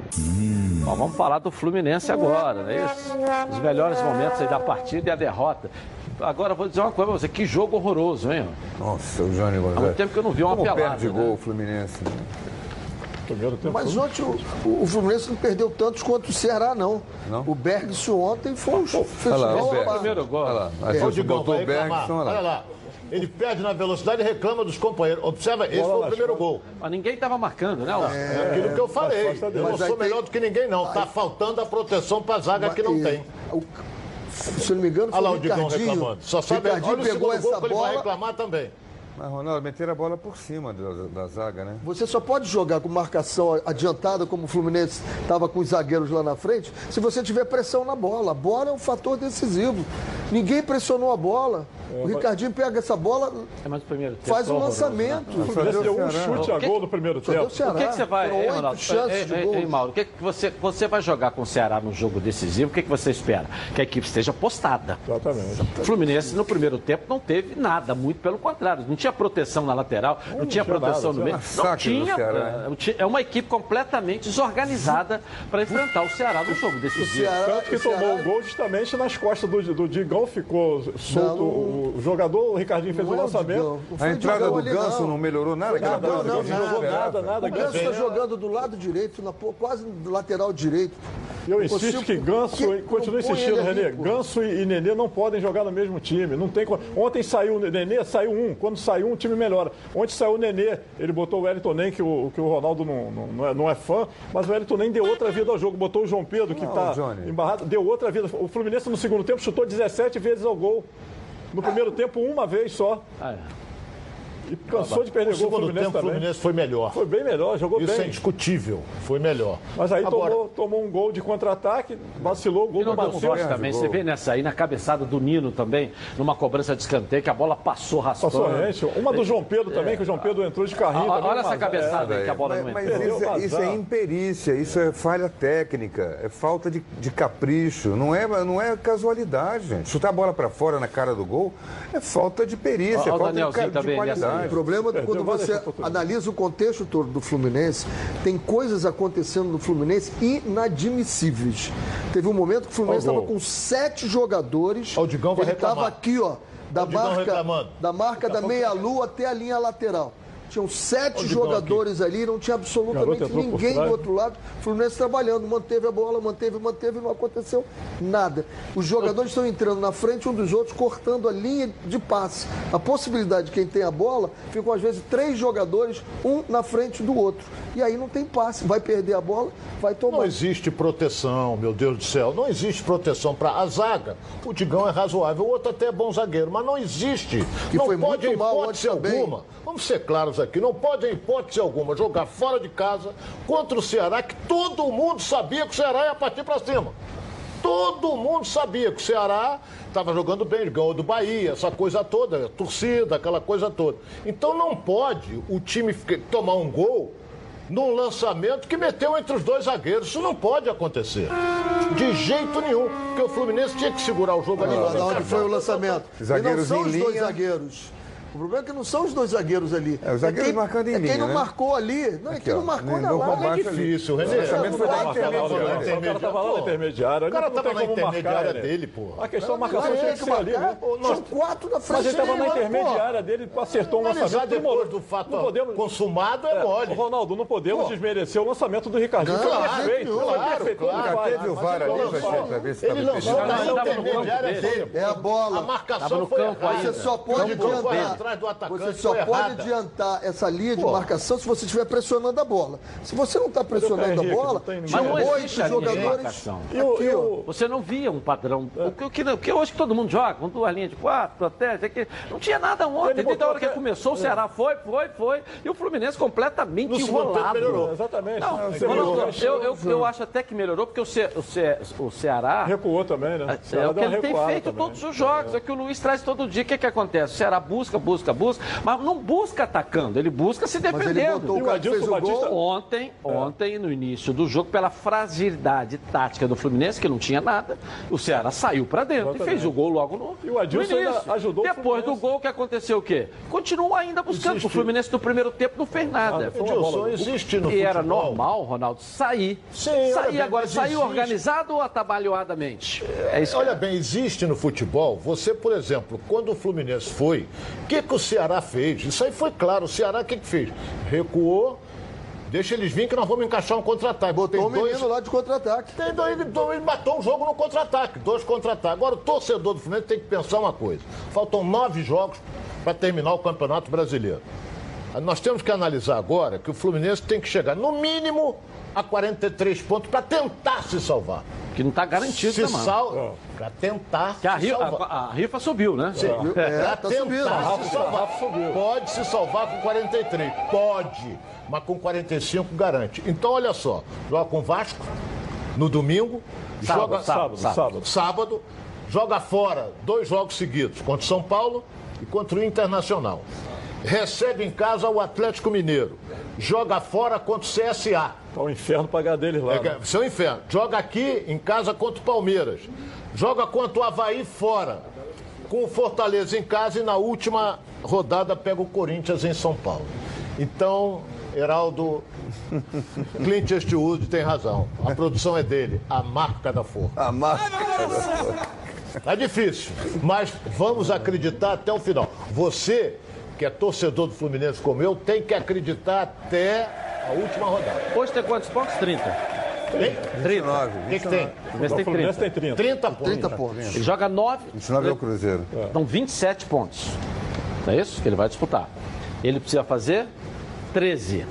Bom, vamos falar do Fluminense agora, não é isso? Os melhores momentos aí da partida e a derrota. Agora vou dizer uma coisa pra você, que jogo horroroso, hein? Nossa, o Johnny Há muito tempo que eu não vi uma Como pelada. perde né? gol o Fluminense. né? Mas ontem o, o Fluminense não perdeu tantos quanto o Ceará, não. O Bergson ontem foi um Olha lá, festival. o lá. Primeiro gol. Olha lá. Digão, botou o. Bergson, olha Olha lá. lá. Ele perde na velocidade e reclama dos companheiros. Observa, esse foi o primeiro gol. Mas ninguém estava marcando, né? Alonso? É aquilo que eu falei. Eu não Mas sou tem- melhor do que ninguém, não. Tá faltando a proteção pra zaga que não E- tem. o- se eu não me engano, foi Olha lá o o Digão Ricardinho. reclamando. Só sabe, Ricardinho olha o pegou gol essa que ele vai bola. reclamar também. Mas, Ronaldo, meteram a bola por cima da, da zaga, né? Você só pode jogar com marcação adiantada, como o Fluminense estava com os zagueiros lá na frente, se você tiver pressão na bola. A bola é um fator decisivo. Ninguém pressionou a bola. O Ricardinho pega essa bola, É, mas o primeiro tempo faz foi um lançamento. né? O Fluminense deu um chute a O que gol no primeiro tempo. O que, que você vai, hein, Ronaldo? chances Ei, ei, Mauro, o que, que você, você vai jogar com o Ceará num jogo decisivo? O que, que você espera? Que a equipe esteja postada. Exatamente. O Fluminense no primeiro tempo não teve nada, muito pelo contrário. Não tinha proteção na lateral, não, tinha tinha proteção nada, no meio. Não tinha. Eh, ti- É uma equipe completamente desorganizada para enfrentar o Ceará no jogo decisivo. Ceará- Tanto que o tomou o gol justamente nas costas do, do Digão, ficou solto. Não, o, o jogador, o Ricardinho fez Não o é o lançamento. Foi A o entrada do Ganso não. não melhorou nada? Não, não, não, jogou esperava. nada, nada. O Ganso está jogando do lado direito, na, quase do lateral direito. Eu insisto que Ganso, que- põe insistindo, Renê. Ganso e Nenê não podem jogar no mesmo time. Não tem, ontem saiu o Nenê, saiu um. Quando saiu um, o time melhora. Ontem saiu o Nenê, ele botou o Wellington Nem, que o, que o Ronaldo não, não, não é, não é fã, mas o Wellington Nem deu outra vida ao jogo. Botou o João Pedro, que está embarrado, deu outra vida. O Fluminense no segundo tempo chutou 17 vezes ao gol. No primeiro tempo, uma vez só. Ah, é. E cansou de No perder gol o segundo Fluminense tempo, o. Fluminense foi melhor. Foi bem melhor, jogou Isso é bem. indiscutível. Foi melhor. Mas aí Agora, tomou, tomou um gol de contra-ataque, vacilou, gol E não do deu Marcelo. também. Você vê nessa aí, na cabeçada do Nino também, numa cobrança de escanteio, que a bola passou raspando. Passou rente. Uma do João Pedro também, que o João Pedro entrou de carrinho. Olha também, essa mas- cabeçada aí que a bola Mas, não mas entrou. isso, é, isso é imperícia, isso é falha técnica, é falta de, de capricho, não é, não é casualidade, gente. Chutar a bola para fora na cara do gol é falta de perícia, Ó, ó é o falta de, de também nessa qualidade. O problema é Perdeu quando você analisa o contexto todo do Fluminense, tem coisas acontecendo no Fluminense inadmissíveis. Teve um momento que o Fluminense estava com sete jogadores. O Digão vai Ele estava aqui, ó, da marca, da marca da meia-lua até a linha lateral. Tinham sete jogadores ali, não tinha absolutamente ninguém do outro lado. O Fluminense trabalhando, manteve a bola, manteve, manteve, não aconteceu nada. Os jogadores estão entrando na frente um dos outros, cortando a linha de passe. A possibilidade de quem tem a bola, ficam às vezes três jogadores, um na frente do outro. E aí não tem passe, vai perder a bola, vai tomar. Não existe proteção, meu Deus do céu. Não existe proteção para a zaga. O Digão é razoável, o outro até é bom zagueiro, mas não existe. Que não foi pode, muito mal hipótese também. alguma. Vamos ser claros aqui, não pode, em hipótese alguma, jogar fora de casa contra o Ceará, que todo mundo sabia que o Ceará ia partir para cima. Todo mundo sabia que o Ceará estava jogando bem, ganhou do Bahia, essa coisa toda, torcida, aquela coisa toda. Então não pode o time tomar um gol num lançamento que meteu entre os dois zagueiros. Isso não pode acontecer. De jeito nenhum. Porque o Fluminense tinha que segurar o jogo ali. Olha lá de onde foi o lançamento. e não Zagueiros são em os dois linha. zagueiros. O problema é que não são os dois zagueiros ali. É, os zagueiros quem, marcando em é quem linha, não né? marcou ali. Não, é quem ó, não marcou na baixo É difícil. O lançamento foi da intermediária. O cara tava lá na intermediária. O cara não tem tava na intermediária né? dele, pô. A questão da marcação tinha que ser ali, né? Tinham quatro na frente. Mas ele estava na intermediária dele, acertou um lançamento. depois demorou. do fato Não podemos- consumado é mole. Ronaldo, não podemos desmerecer o lançamento do Ricardinho. Não, foi claro, perfeito. Foi claro, perfeito. vai. o VAR ali pra, pra ver se Ele estava lançou na tava intermediária dele. É a A bola. marcação Tava no foi. Você só pode adiantar. Atrás do atacante, Você só pode errada. adiantar essa linha de Pô. marcação se você estiver pressionando a bola. Se você não está pressionando a bola, não não tinha oito jogadores. marcação. E o- Aqui, e o- Você não via um padrão. O que, o que, o que hoje que todo mundo joga, com duas linhas de quatro, até. que não tinha nada ontem. Ele Desde a hora que até- começou, o Ceará foi, foi, foi. E o Fluminense completamente No enrolado. melhorou. Exatamente. Não, Você Ronaldo, melhorou. eu, eu, eu acho até que melhorou, porque o, Ce, o, Ce, o Ceará. Recuou também, né? É Ceará o que deu uma ele tem feito também. todos os jogos. É que o Luiz traz todo dia. O que, que acontece? O Ceará busca, busca, busca, mas não busca atacando, ele busca se Mas ele defendendo. botou E o o que Adilson o gol. Batista- Ontem, ontem, no início do jogo, pela fragilidade tática do Fluminense, que não tinha nada, o Ceará saiu pra dentro e Exatamente. fez o gol logo no, E o Adilson no início. ainda ajudou o Depois do Fluminense. gol, o que aconteceu o quê? Continua ainda buscando. Existe- O Fluminense no primeiro tempo não fez nada. Edilson, existe no E era normal, Ronaldo, sair. Sim, sair bem, agora, sair existe- organizado ou atabalhoadamente? É isso que Olha bem, existe no futebol, você, por exemplo, quando o Fluminense foi, o que, que o Ceará fez? Isso aí foi claro, o Ceará o que, que fez? Recuou, deixa eles virem que nós vamos encaixar um contra-ataque. Botou o dois- menino lá de contra-ataque. Tem dois, ele, ele matou um jogo no contra-ataque, dois contra-ataques. Agora, o torcedor do Fluminense tem que pensar uma coisa: faltam nove jogos para terminar o Campeonato Brasileiro. Nós temos que analisar agora que o Fluminense tem que chegar, no mínimo, a 43 pontos para tentar se salvar. que não está garantido, Se né, mano? salva. Para tentar Que a, se ri- salvar. a- a rifa subiu, né? É, Pra tá tentar subindo. se salvar. Pode se salvar com 43. Pode. Mas com 45 garante. Então, olha só. Joga com o Vasco no domingo. Sábado, joga sábado, sábado. sábado. joga fora dois jogos seguidos, contra o São Paulo e contra o Internacional. Recebe em casa o Atlético Mineiro. Joga fora contra o CSA. É o inferno pagar deles lá. É, né? seu inferno. Joga aqui em casa contra o Palmeiras. Joga contra o Havaí fora. Com o Fortaleza em casa e na última rodada pega o Corinthians em São Paulo. Então, Heraldo, Clint Eastwood tem razão. A produção é dele, a marca da força. A marca É difícil, mas vamos acreditar até o final. Você, que é torcedor do Fluminense como eu, tem que acreditar até a última rodada. Hoje tem quantos pontos? 30. Tem? 30. O que, que tem? O Fluminense tem 30. tem 30. 30 pontos. 30 pontos. Ele joga 9. 29 é o Cruzeiro. Então, 27 pontos. Não é isso que ele vai disputar. Ele precisa fazer 13.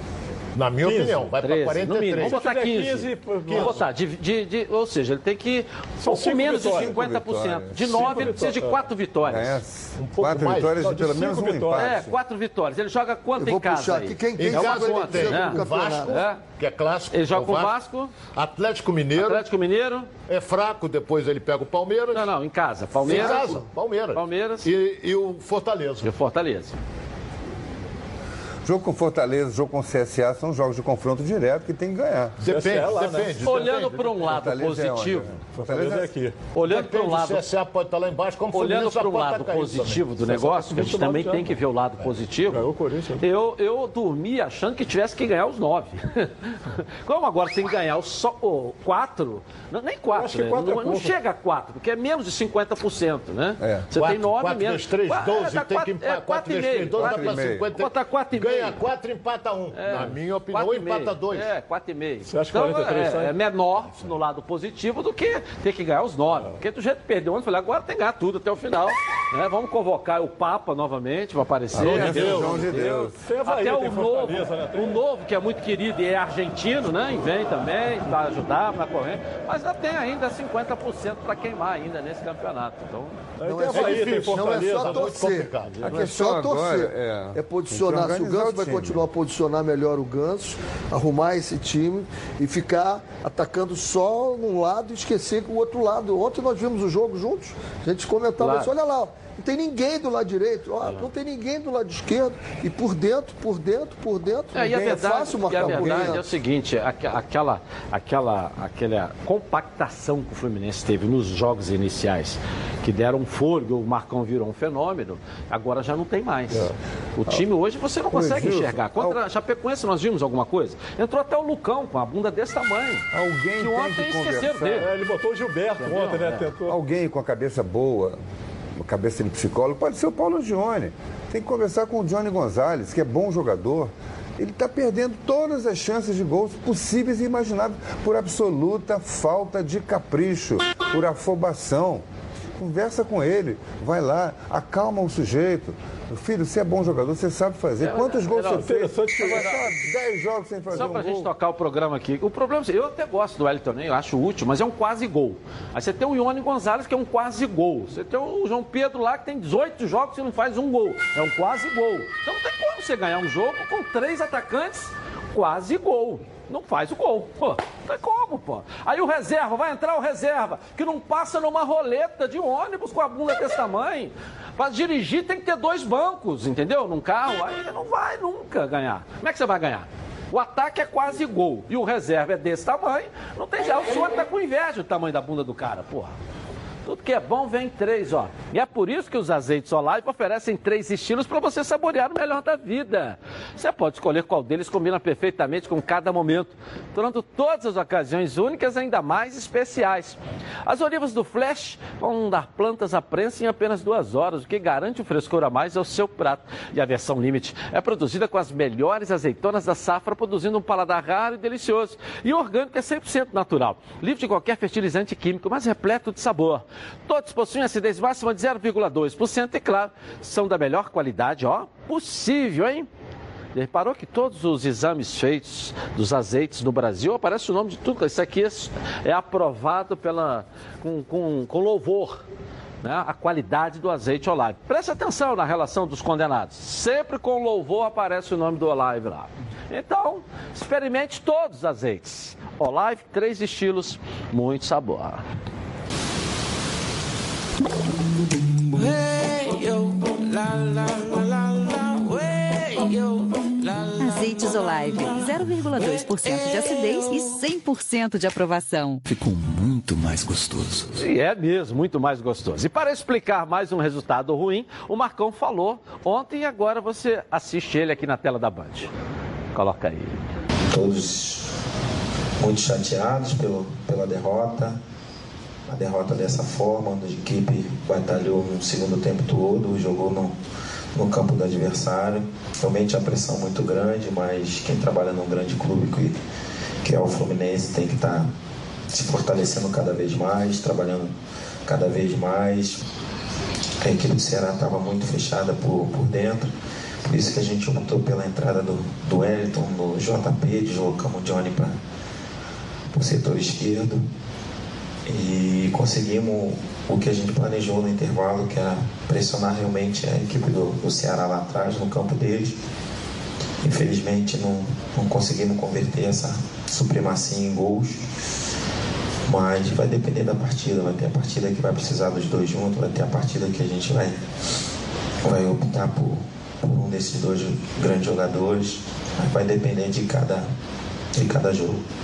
Na minha 15, opinião, vai para 13, no mínimo. 43. Vamos botar Se tiver 15. 15, pô, Vamos botar, de, de- de- ou seja, ele tem que São cinco menos de vitórias. 50%. De Cinco 9, ele precisa de vitórias. 4 vitórias. Ganhar pouco quatro mais, vitórias e de pelo menos um vitórias. É, empate. 4 vitórias. Ele joga quanto Eu em casa puxar aí? aqui quem, quem Em casa vai ele acontecer tem né? o Vasco. É. que é clássico. Ele joga é com o Vasco, Atlético Mineiro Atlético Mineiro. é fraco, depois ele pega o Palmeiras. Não, não, em casa. Em Palmeiras casa, Palmeiras. Palmeiras. E, e o Fortaleza. e o Fortaleza. Jogo com Fortaleza, jogo com CSA são jogos de confronto direto que tem que ganhar. Depende, CSA lá, né? depende. Olhando depende. para um lado Fortaleza é onde, positivo, né? Fortaleza é aqui. olhando para um lado o CSA pode estar lá embaixo, como o Olhando para um pode lado positivo do negócio, que a gente também tem que ver o lado positivo. Ganhou o Corinthians. Eu, eu dormi achando que tivesse que ganhar os nove. Como agora tem que ganhar os só o quatro, não, nem quatro, acho que né? quatro é não, não pouco. chega a quatro, porque é menos de 50%, né? É. Você Quatro, tem nove quatro menos. vezes três, Qua- 12, dá tem que quatro- empatar. é, 4 vezes e meio, 3, 12 dá quatro para e meio. 50. Vou botar quatro e meio. Ganha 4, empata 1. É, Na minha opinião, quatro e empata meio. 2. É, 4,5. Você acha que então, 43 é, sai? é menor no lado positivo do que ter que ganhar os nove. Porque do jeito que perdeu ontem, eu falei, agora tem que ganhar tudo até o final. né? Vamos convocar o Papa novamente, vai aparecer. João de Deus, João de Deus. Havaí, Até o novo, né? O novo, que é muito querido e é argentino, né? E vem também para ajudar, para correr. Mas ainda tem ainda 50% para queimar ainda nesse campeonato. Então, Não é, só, tem não é só torcer. A questão é questão torcer. é- É, posicionar. tem Se que o Ganso vai continuar a posicionar melhor o Ganso, arrumar esse time e ficar atacando só num lado e esquecer que o outro lado. Ontem nós vimos o jogo juntos. A gente comentava Claro. isso. Olha lá, não tem ninguém do lado direito, ó, não tem ninguém do lado esquerdo. E por dentro, por dentro, por dentro. É, e a ninguém verdade, é fácil e a marcar por verdade é o seguinte, aque- aquela, aquela, aquela compactação que o Fluminense teve nos jogos iniciais, que deram um fôlego, o Marcão virou um fenômeno, agora já não tem mais. O time hoje você não consegue Gilson, enxergar. Contra a Chapecoense nós vimos alguma coisa? Entrou até o Lucão com a bunda desse tamanho. Alguém que tem ontem que esqueceram dele. É, ele botou o Gilberto ontem, né? Tentou. Alguém com a cabeça boa, cabeça de psicólogo, pode ser o Paulo Gione. Tem que conversar com o Johnny Gonzalez, que é bom jogador. Ele está perdendo todas as chances de gols possíveis e imagináveis por absoluta falta de capricho, por afobação. Conversa com ele, vai lá, acalma o sujeito. Filho, você é bom jogador, você sabe fazer. Quantos gols Geraldo, você fez? Agora tá 10 jogos sem fazer Só um pra gente gol. tocar o programa aqui. O problema é eu até gosto do Wellington, né? eu acho útil, mas é um quase gol. Aí você tem o Ione Gonzalez, que é um quase gol. Você tem o João Pedro lá, que tem 18 jogos e não faz um gol. É um quase gol. Então não tem como você ganhar um jogo com três atacantes quase gol. Não faz o gol. Pô, não tem como, pô. Aí o reserva, vai entrar o reserva, que não passa numa roleta de ônibus com a bunda desse tamanho. Pra dirigir tem que ter dois bancos, entendeu? Num carro. Aí não vai nunca ganhar. Como é que você vai ganhar? O ataque é quase gol e o reserva é desse tamanho. Não tem já. O senhor tá com inveja do tamanho da bunda do cara, porra. Tudo que é bom vem em três, ó. E é por isso que os azeites Olive oferecem três estilos para você saborear o melhor da vida. Você pode escolher qual deles combina perfeitamente com cada momento, tornando todas as ocasiões únicas ainda mais especiais. As olivas do Flash vão dar plantas à prensa em apenas duas horas, o que garante um frescor a mais ao seu prato. E a versão Limite é produzida com as melhores azeitonas da safra, produzindo um paladar raro e delicioso. E o orgânico é 100% natural, livre de qualquer fertilizante químico, mas repleto de sabor. Todos possuem acidez máxima de 0,2% e, claro, são da melhor qualidade, ó, possível, hein? Reparou que todos os exames feitos dos azeites no Brasil aparece o nome de tudo. Isso aqui é aprovado pela, com, com, com louvor. Né? A qualidade do azeite Olive. Preste atenção na relação dos condenados. Sempre com louvor aparece o nome do Olive lá. Então, experimente todos os azeites. Olive, três estilos, muito sabor. Azeites Olive, 0,2% de acidez e 100% de aprovação. Ficou muito mais gostoso. E é mesmo, muito mais gostoso. E para explicar mais um resultado ruim, o Marcão falou ontem e agora você assiste ele aqui na tela da Band. Coloca aí. Todos muito chateados pelo, pela derrota. A derrota dessa forma, a equipe batalhou no segundo tempo todo, jogou no, no campo do adversário. Realmente a pressão muito grande, mas quem trabalha num grande clube que, que é o Fluminense tem que estar se fortalecendo cada vez mais, trabalhando cada vez mais. A equipe do Ceará estava muito fechada por, por dentro, por isso que a gente optou pela entrada do, do Wellington no JP, deslocamos o Johnny para o setor esquerdo e conseguimos o que a gente planejou no intervalo, que era pressionar realmente a equipe do, do Ceará lá atrás, no campo deles. Infelizmente não, não conseguimos converter essa supremacia em gols, mas vai depender da partida. Vai ter a partida que vai precisar dos dois juntos, vai ter a partida que a gente vai, vai optar por, por um desses dois grandes jogadores, mas vai depender de cada, de cada jogo.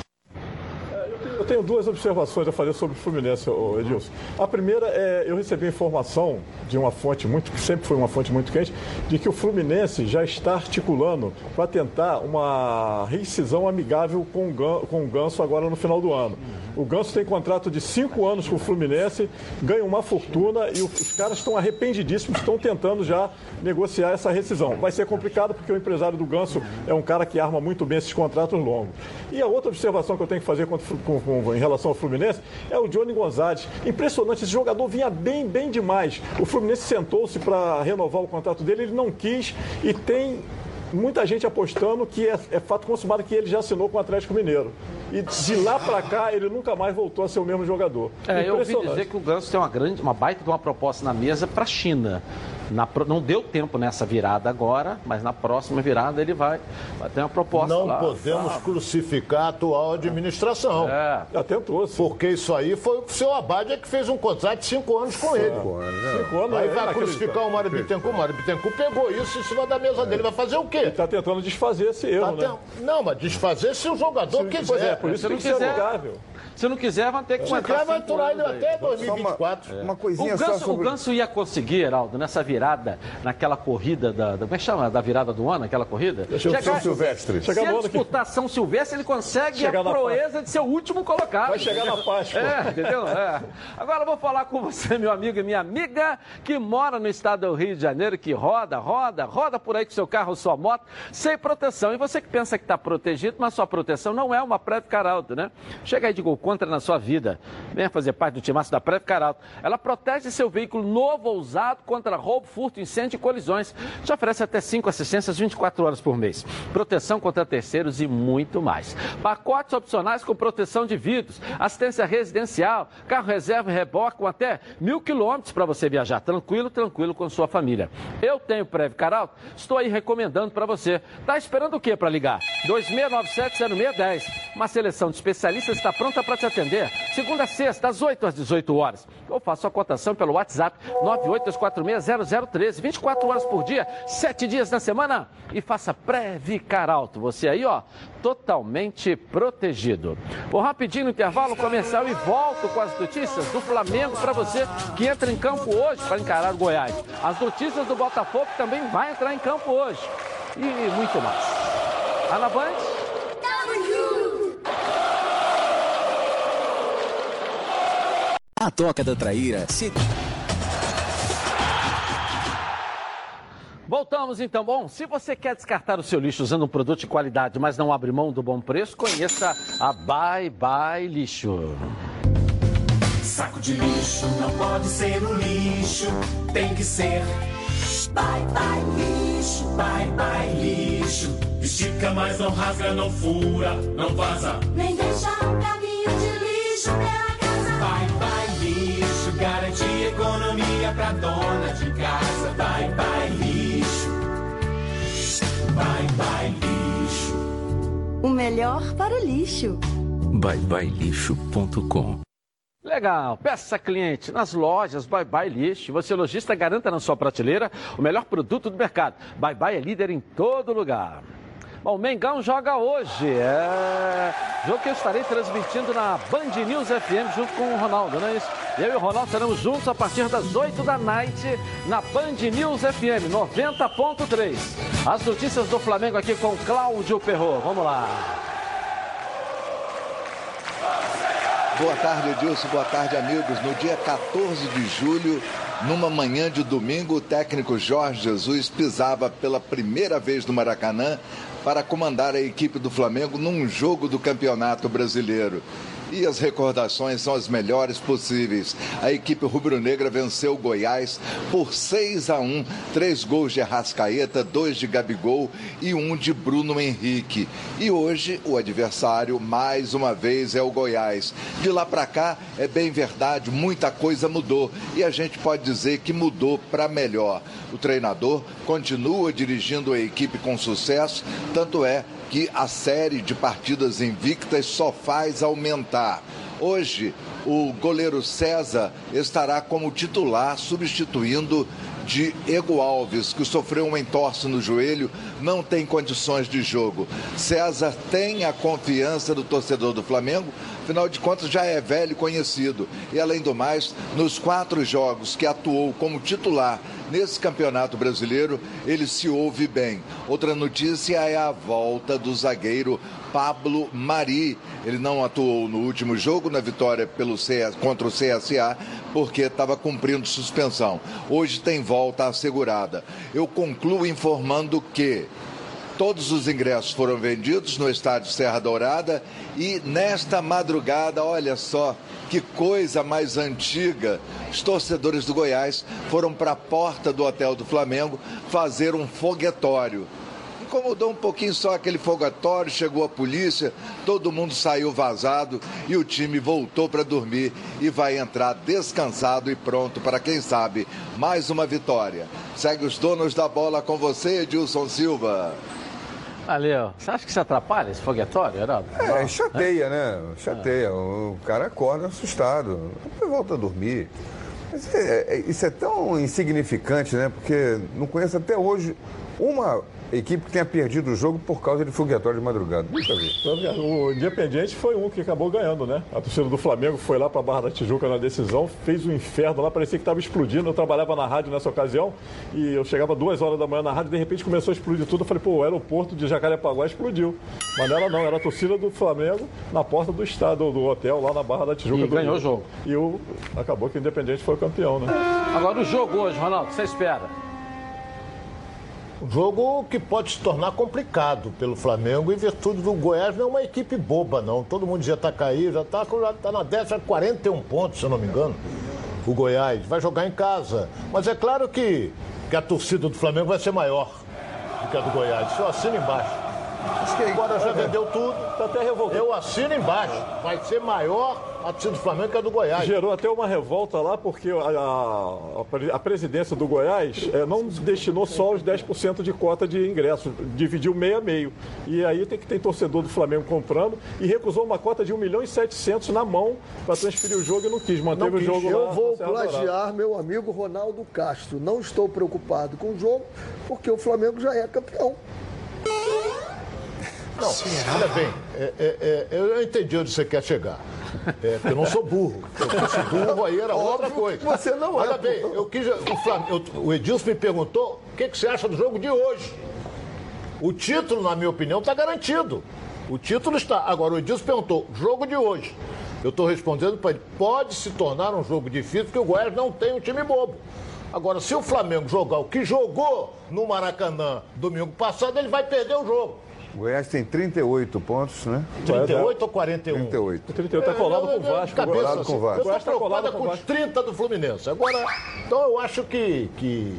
Tenho duas observações a fazer sobre o Fluminense, Edilson. A primeira é, eu recebi informação de uma fonte muito, que sempre foi uma fonte muito quente, de que o Fluminense já está articulando para tentar uma rescisão amigável com o, Gan, com o Ganso agora no final do ano. O Ganso tem contrato de cinco anos com o Fluminense, ganha uma fortuna e os caras estão arrependidíssimos, estão tentando já negociar essa rescisão. Vai ser complicado porque o empresário do Ganso é um cara que arma muito bem esses contratos longos. E a outra observação que eu tenho que fazer com, com, com, em relação ao Fluminense é o Johnny Gonzalez. Impressionante, esse jogador vinha bem, bem demais. O Fluminense sentou-se para renovar o contrato dele, ele não quis e tem muita gente apostando que é, é, fato consumado que ele já assinou com o Atlético Mineiro. E de lá para cá, ele nunca mais voltou a ser o mesmo jogador. É, eu ouvi dizer que o Ganso tem uma grande, uma baita de uma proposta na mesa para a China. Na, não deu tempo nessa virada agora, mas na próxima virada ele vai, vai ter uma proposta. Não lá, podemos sabe? crucificar a atual administração. É. Já tentou, sim. Porque isso aí foi o seu Abad que fez um contrato de cinco anos com ele. Cinco anos, né? Cinco anos, Aí é vai crucificar o Mário Bittencourt. O Mário Bittencourt pegou isso em cima da mesa dele. Vai fazer o quê? Ele está tentando desfazer esse erro, Tá né? ten- Não, mas desfazer se o jogador Se- quiser. É, por isso Se tem não que ser quiser, amigável. Se não quiser, vai ter que quer, vai aí. até Só uma, 2024. uma O coisinha só Ganso, o sobre... Ganso ia conseguir, Heraldo, nessa virada, naquela corrida da, da- Como é que chama? Da virada do ano, aquela corrida? São Silvestre. Se Chegar ele ano que- disputar São Silvestre, ele consegue Chegar a proeza de ser o último colocado. Vai chegar na Páscoa. É, entendeu? É. Agora eu vou falar com você, meu amigo e minha amiga, que mora no estado do Rio de Janeiro, que roda, roda, roda por aí com seu carro, sua moto, sem proteção. E você que pensa que está protegido, mas sua proteção não é uma Preve Caralto, né? Chega aí de Gol Contra na sua vida. Venha fazer parte do timaço da Preve Caralto. Ela protege seu veículo novo ou usado contra roubo, furto, incêndio e colisões. Te oferece até 5 assistências 24 horas por mês. Proteção contra terceiros e muito mais. Pacotes opcionais com proteção de vidros, assistência residencial, carro reserva e reboque com até mil quilômetros para você viajar tranquilo, tranquilo com sua família. Eu tenho Preve Caralto, estou aí recomendando para você. Tá esperando o quê para ligar? 2697-0610. Uma seleção de especialistas está pronta para te atender. Segunda a sexta, às 8 às 18 horas. Ou faça a cotação pelo WhatsApp 982460013. 24 horas por dia, 7 dias na semana. E faça Preve Caralto. Você aí, ó, totalmente protegido. Vou rapidinho no intervalo comercial e volto com as notícias do Flamengo para você que entra em campo hoje para encarar o Goiás. As notícias do Botafogo também vai entrar em campo hoje. E muito mais. Tá na Band? A Toca da Traíra se... Voltamos então. Bom, se você quer descartar o seu lixo usando um produto de qualidade, mas não abre mão do bom preço, conheça a Bye Bye Lixo. Saco de lixo não pode ser um lixo, tem que ser. Bye bye lixo, bye bye lixo. Estica, mas não rasga, não fura, não vaza. Nem deixa um caminho de lixo pela pra dona de casa. Bye bye lixo, bye bye lixo. O melhor para o lixo. Byebyelixo.com Legal. Peça cliente nas lojas Bye Bye Lixo. Você, lojista, garanta na sua prateleira o melhor produto do mercado. Bye Bye é líder em todo lugar. Bom, o Mengão joga hoje. É jogo que eu estarei transmitindo na Band News FM junto com o Ronaldo, não é isso? Eu e o Ronaldo estaremos juntos a partir das 8 da noite na Band News FM 90.3. As notícias do Flamengo aqui com Cláudio Perro. Vamos lá. Boa tarde, Edilson. Boa tarde, amigos. No dia 14 de julho, numa manhã de domingo, o técnico Jorge Jesus pisava pela primeira vez no Maracanã para comandar a equipe do Flamengo num jogo do Campeonato Brasileiro. E as recordações são as melhores possíveis. A equipe rubro-negra venceu o Goiás por 6 a 1, três gols de Arrascaeta, dois de Gabigol e um de Bruno Henrique. E hoje o adversário mais uma vez é o Goiás. De lá para cá é bem verdade, muita coisa mudou e a gente pode dizer que mudou para melhor. O treinador continua dirigindo a equipe com sucesso, tanto é que a série de partidas invictas só faz aumentar. Hoje, o goleiro César estará como titular, substituindo Diego Alves, que sofreu um entorse no joelho, não tem condições de jogo. César tem a confiança do torcedor do Flamengo, afinal de contas já é velho conhecido. E além do mais, nos quatro jogos que atuou como titular nesse campeonato brasileiro, ele se ouve bem. Outra notícia é a volta do zagueiro Pablo Mari. Ele não atuou no último jogo, na vitória pelo CS, contra o CSA, porque estava cumprindo suspensão. Hoje tem volta assegurada. Eu concluo informando que Todos os ingressos foram vendidos no estádio Serra Dourada e nesta madrugada, olha só que coisa mais antiga, os torcedores do Goiás foram para a porta do hotel do Flamengo fazer um foguetório. Incomodou um pouquinho só aquele fogatório, chegou a polícia, todo mundo saiu vazado e o time voltou para dormir e vai entrar descansado e pronto para, quem sabe, mais uma vitória. Segue os donos da bola com você, Edilson Silva. Valeu. Você acha que isso atrapalha esse foguetório, Heraldo? É, chateia, né? Chateia. O cara acorda assustado. Depois volta a dormir. Mas é- é- isso é tão insignificante, né? Porque não conheço até hoje uma equipe que tenha perdido o jogo por causa de foguetório de madrugada. Nunca vi. O Independiente foi um que acabou ganhando, né? A torcida do Flamengo foi lá para a Barra da Tijuca na decisão, fez um inferno lá, parecia que estava explodindo. Eu trabalhava na rádio nessa ocasião e eu chegava duas horas da manhã na rádio, de repente começou a explodir tudo. Eu falei, pô, o aeroporto de Jacarepaguá explodiu. Mas não era não, era a torcida do Flamengo na porta do estado, do hotel, lá na Barra da Tijuca. E do ganhou Rio. o jogo. E o, acabou que o Independiente foi o campeão, né? Agora o jogo hoje, Ronaldo, o que você espera? Um jogo que pode se tornar complicado pelo Flamengo em virtude do Goiás não é uma equipe boba, não. Todo mundo já está caído, já está já tá na décima 41 pontos, se eu não me engano. O Goiás vai jogar em casa. Mas é claro que, que a torcida do Flamengo vai ser maior do que a do Goiás. Isso eu assino embaixo. Acho que agora já vendeu tudo. Tá até revoltado. Eu assino embaixo. Vai ser maior a torcida do Flamengo que a do Goiás. Gerou até uma revolta lá, porque a, a- a pre- a presidência do Goiás eh, não destinou só os 10% de cota de ingresso, dividiu meio a meio. E aí tem que ter torcedor do Flamengo comprando e recusou uma cota de 1 milhão e 700 na mão para transferir o jogo e não quis, manteve Não o jogo lá. Eu na vou plagiar meu amigo Ronaldo Castro. Não estou preocupado com o jogo, porque o Flamengo já é campeão. Não, olha bem, é, é, é, eu entendi onde você quer chegar. É, porque eu não sou burro. Se eu fosse burro, aí era outra coisa. você não é, Olha bem, eu quis. O, Flam- eu- o Edilson me perguntou o que, que você acha do jogo de hoje. O título, na minha opinião, está garantido. O título está. Agora, o Edilson perguntou, jogo de hoje. Eu estou respondendo para ele, pode se tornar um jogo difícil, porque o Goiás não tem um time bobo. Agora, se o Flamengo jogar o que jogou no Maracanã domingo passado, ele vai perder o jogo. O Goiás tem 38 pontos, né? 38 ou 41? 38. 38 tá colado com o Vasco. Cabeça, colado com o Vasco. Eu Goiás estou tá colado preocupada com o com os Vasco. 30 do Fluminense. Agora, então eu acho que, que,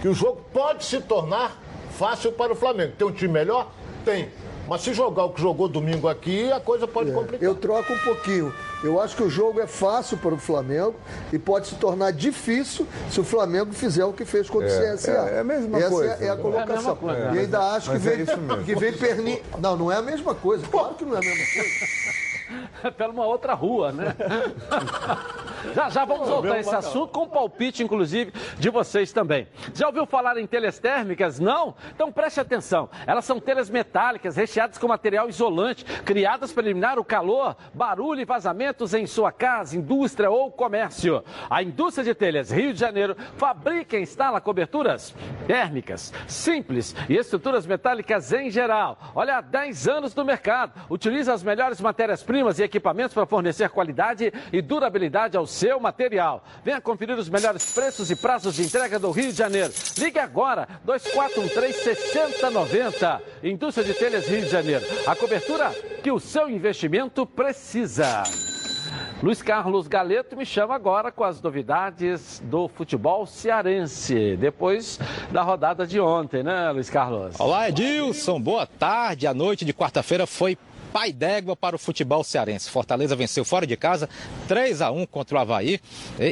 que o jogo pode se tornar fácil para o Flamengo. Tem um time melhor? Tem. Mas se jogar o que jogou domingo aqui, a coisa pode complicar. Eu troco um pouquinho. Eu acho que o jogo é fácil para o Flamengo e pode se tornar difícil se o Flamengo fizer o que fez contra É, o CSA. é- é a mesma Essa coisa. É, é a É a colocação. coisa. E ainda acho que é vem, mesmo. que vem perni... Não, não é a mesma coisa. Claro que não é a mesma coisa. pela uma outra rua, né? já já vamos voltar a esse assunto com palpite, inclusive, de vocês também. Já ouviu falar em telhas térmicas? Não? Então preste atenção. Elas são telhas metálicas recheadas com material isolante, criadas para eliminar o calor, barulho e vazamentos em sua casa, indústria ou comércio. A indústria de telhas Rio de Janeiro fabrica e instala coberturas térmicas, simples e estruturas metálicas em geral. Olha, há 10 anos no mercado. Utiliza as melhores matérias-primas e equipamentos para fornecer qualidade e durabilidade ao seu material. Venha conferir os melhores preços e prazos de entrega do Rio de Janeiro. Ligue agora, 2413-6090. Indústria de Telhas Rio de Janeiro. A cobertura que o seu investimento precisa. Luiz Carlos Galeto me chama agora com as novidades do futebol cearense, depois da rodada de ontem, né, Luiz Carlos? Olá, Edilson, boa tarde. A noite de quarta-feira foi pai d'égua para o futebol cearense. Fortaleza venceu fora de casa 3 a 1 contra o Havaí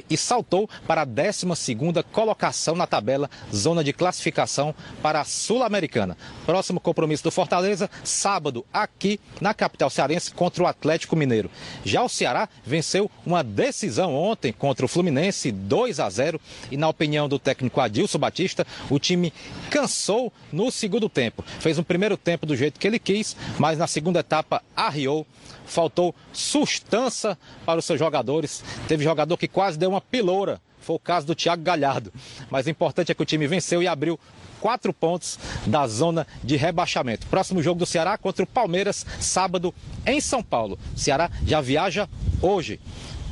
e, saltou para a 12 colocação na tabela, zona de classificação para a Sul-Americana. Próximo compromisso do Fortaleza, sábado, aqui na capital cearense, contra o Atlético Mineiro. Já o Ceará venceu uma decisão ontem contra o Fluminense, 2 a 0 e, na opinião do técnico Adilson Batista, o time cansou no segundo tempo. Fez um primeiro tempo do jeito que ele quis, mas na segunda etapa arriou, faltou sustância para os seus jogadores. Teve jogador que quase deu uma piloura. Foi o caso do Thiago Galhardo. Mas o importante é que o time venceu e abriu quatro pontos da zona de rebaixamento. Próximo jogo do Ceará contra o Palmeiras, sábado em São Paulo. O Ceará já viaja hoje.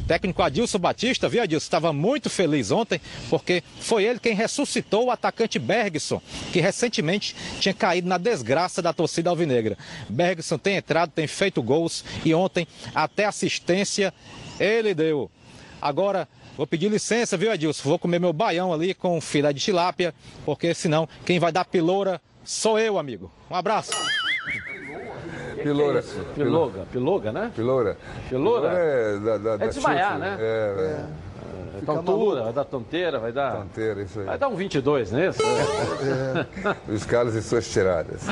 Técnico Adilson Batista, viu Adilson, estava muito feliz ontem, porque foi ele quem ressuscitou o atacante Bergson, que recentemente tinha caído na desgraça da torcida alvinegra. Bergson tem entrado, tem feito gols e ontem até assistência ele deu. Agora, vou pedir licença, viu Adilson? Vou comer meu baião ali com filé de tilápia, porque senão quem vai dar piloura sou eu, amigo. Um abraço. Piloura. Que é Piloga, piloga, né? Piloura. Piloura? É, da, da, É desmaiar, chute. né? É, é. É, tontura, vai dar tonteira, vai dar. Tonteira, isso aí. Vai dar um 22, não é? Luiz Carlos e suas tiradas.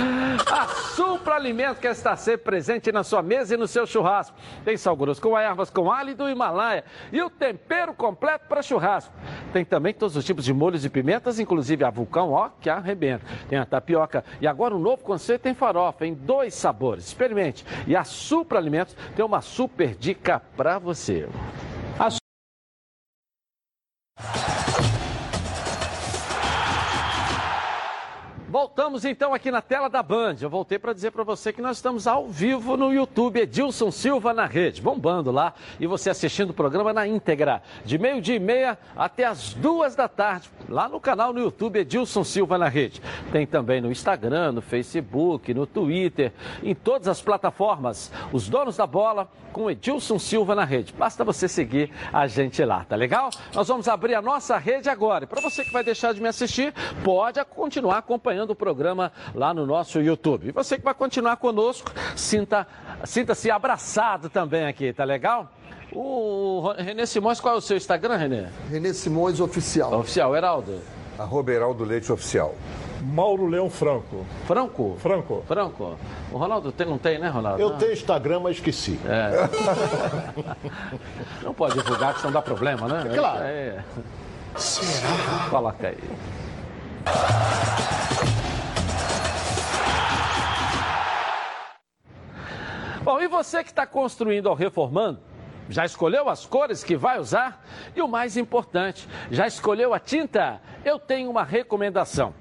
A Supra Alimento quer estar sempre presente na sua mesa e no seu churrasco. Tem sal grosso com ervas, com alho do Himalaia e o tempero completo para churrasco. Tem também todos os tipos de molhos e pimentas, inclusive a vulcão, ó, que arrebenta. Tem a tapioca e agora um novo conceito em farofa, em dois sabores. Experimente. E a Supra Alimentos tem uma super dica para você. Voltamos então aqui na tela da Band. Eu voltei para dizer para você que nós estamos ao vivo no YouTube Edilson Silva na rede, bombando lá e você assistindo o programa na íntegra, de meio-dia e meia até as duas da tarde, lá no canal no YouTube Edilson Silva na rede. Tem também no Instagram, no Facebook, no Twitter, em todas as plataformas. Os donos da bola com Edilson Silva na rede. Basta você seguir a gente lá, tá legal? Nós vamos abrir a nossa rede agora. Para você que vai deixar de me assistir, pode continuar acompanhando o programa lá no nosso YouTube. E você que vai continuar conosco, sinta, sinta-se abraçado também aqui, tá legal? O Renê Simões, qual é o seu Instagram, Renê? Renê Simões Oficial. Oficial, Heraldo. Arroba Heraldo Leite Oficial. Mauro Leão Franco. Franco? Franco. Franco. O Ronaldo tem, não tem, né, Ronaldo? Eu Não. tenho Instagram, mas esqueci. É. Não pode divulgar, que senão dá problema, né? É claro. É. Será? Coloca aí. Bom, e você que está construindo ou reformando? Já escolheu as cores que vai usar? E o mais importante, já escolheu a tinta? Eu tenho uma recomendação,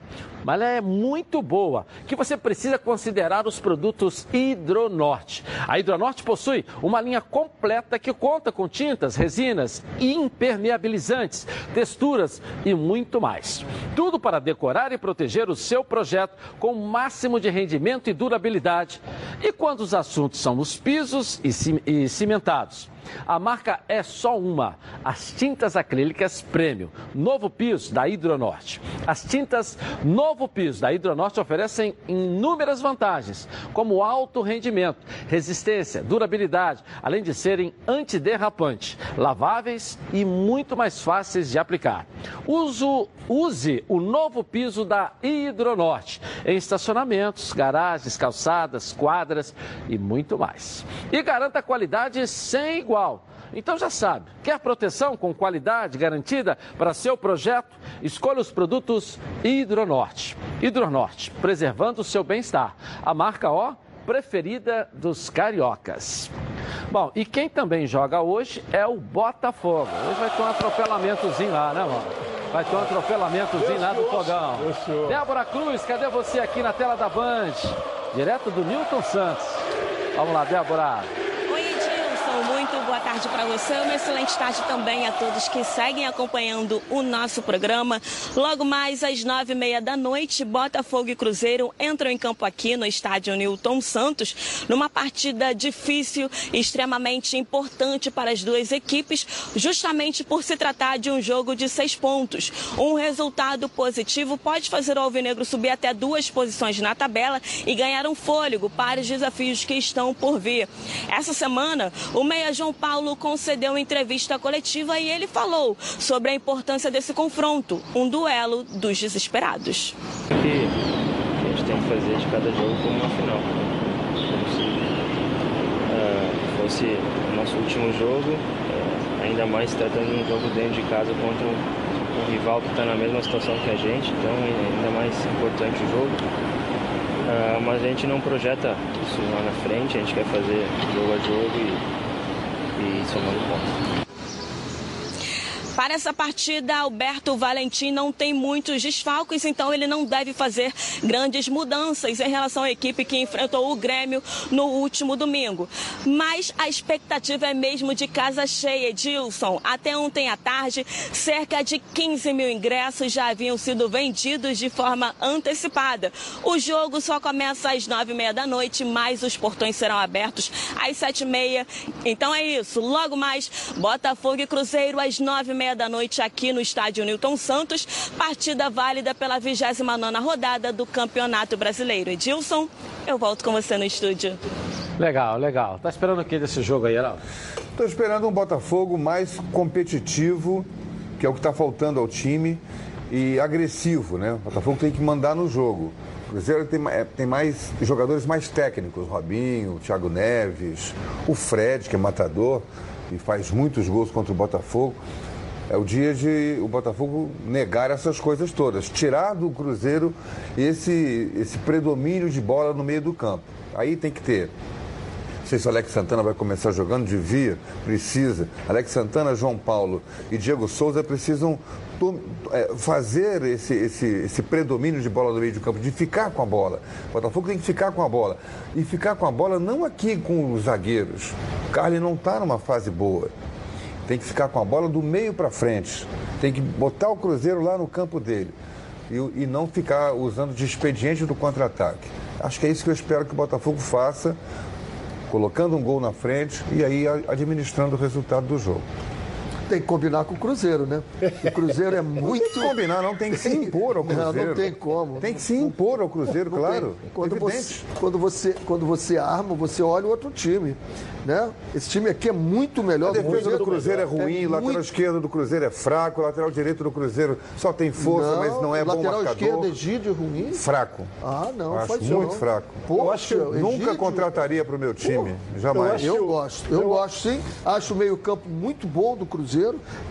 mas ela é muito boa, que você precisa considerar os produtos Hidronorte. A Hidronorte possui uma linha completa que conta com tintas, resinas, impermeabilizantes, texturas e muito mais. Tudo para decorar e proteger o seu projeto com o máximo de rendimento e durabilidade. E quando os assuntos são os pisos e ci- cimentados? A marca é só uma, as tintas acrílicas Premium, novo piso da Hidronorte. As tintas Novo Piso da Hidronorte oferecem inúmeras vantagens, como alto rendimento, resistência, durabilidade, além de serem antiderrapantes, laváveis e muito mais fáceis de aplicar. Uso, use o novo piso da Hidronorte em estacionamentos, garagens, calçadas, quadras e muito mais. E garanta qualidade sem igual. Então já sabe, quer proteção com qualidade garantida para seu projeto? Escolha os produtos Hidronorte. Hidronorte, preservando o seu bem-estar. A marca ó preferida dos cariocas. Bom, e quem também joga hoje é o Botafogo. Hoje vai ter um atropelamentozinho lá, né, mano? Vai ter um atropelamentozinho lá do fogão. Débora Cruz, cadê você aqui na tela da Band? Direto do Newton Santos. Vamos lá, Débora. Muito boa tarde para você. Uma excelente tarde também a todos que seguem acompanhando o nosso programa. Logo mais às nove e meia da noite, Botafogo e Cruzeiro entram em campo aqui no estádio Newton Santos, numa partida difícil extremamente importante para as duas equipes, justamente por se tratar de um jogo de seis pontos. Um resultado positivo pode fazer o Alvinegro subir até duas posições na tabela e ganhar um fôlego para os desafios que estão por vir. Essa semana, o meia João Paulo concedeu entrevista coletiva e ele falou sobre a importância desse confronto, um duelo dos desesperados. que a gente tem que fazer de cada jogo como uma final. Como se ah, fosse o nosso último jogo, ah, ainda mais tratando de um jogo dentro de casa contra um, um rival que está na mesma situação que a gente, então é ainda mais importante o jogo. Ah, mas a gente não projeta isso lá na frente, a gente quer fazer jogo a jogo e, e somando pontos. Para essa partida, Alberto Valentim não tem muitos desfalques, então ele não deve fazer grandes mudanças em relação à equipe que enfrentou o Grêmio no último domingo. Mas a expectativa é mesmo de casa cheia, Edilson. Até ontem à tarde, cerca de 15 mil ingressos já haviam sido vendidos de forma antecipada. O jogo só começa às nove e meia da noite, mas os portões serão abertos às sete e meia. Então é isso. Logo mais, Botafogo e Cruzeiro às nove e meia da noite aqui no estádio Newton Santos. Partida válida pela 29ª rodada do Campeonato Brasileiro. Edilson, eu volto com você no estúdio. Legal, legal. Tá esperando o que desse jogo aí, Heraldo? Estou esperando um Botafogo mais competitivo, que é o que está faltando ao time, e agressivo, né? O Botafogo tem que mandar no jogo. O Cruzeiro tem, é, tem mais jogadores mais técnicos, Robinho, Thiago Neves, o Fred, que é matador e faz muitos gols contra o Botafogo. É o dia de o Botafogo negar essas coisas todas, tirar do Cruzeiro esse, esse predomínio de bola no meio do campo. Aí tem que ter não sei se o Alex Santana vai começar jogando, devia, precisa. Alex Santana, João Paulo e Diego Souza precisam é, fazer esse, esse, esse predomínio de bola no meio de campo, de ficar com a bola. O Botafogo tem que ficar com a bola. E ficar com a bola não aqui com os zagueiros. O Carly não está numa fase boa. Tem que ficar com a bola do meio para frente. Tem que botar o Cruzeiro lá no campo dele. E, e não ficar usando de expediente do contra-ataque. Acho que é isso que eu espero que o Botafogo faça colocando um gol na frente e aí administrando o resultado do jogo. Tem que combinar com o Cruzeiro, né? O Cruzeiro é muito. Tem que combinar, não, tem que se impor ao Não, Cruzeiro. não tem como. Tem que se impor ao Cruzeiro, Não claro. tem. Quando você, quando, você, quando você arma, você olha o outro time. Né? Esse time aqui é muito melhor. A defesa do Cruzeiro é ruim, o lateral muito- esquerdo do Cruzeiro é fraco, o lateral direito do Cruzeiro só tem força, mas não é bom lateral marcador. esquerdo, Egídio, ruim. Fraco. Ah, não, Eu acho faz isso muito não. fraco. Poxa, eu acho que nunca Egídio. contrataria para o meu time, jamais. Eu, gosto, eu, gosto sim. Acho o meio-campo muito bom do Cruzeiro,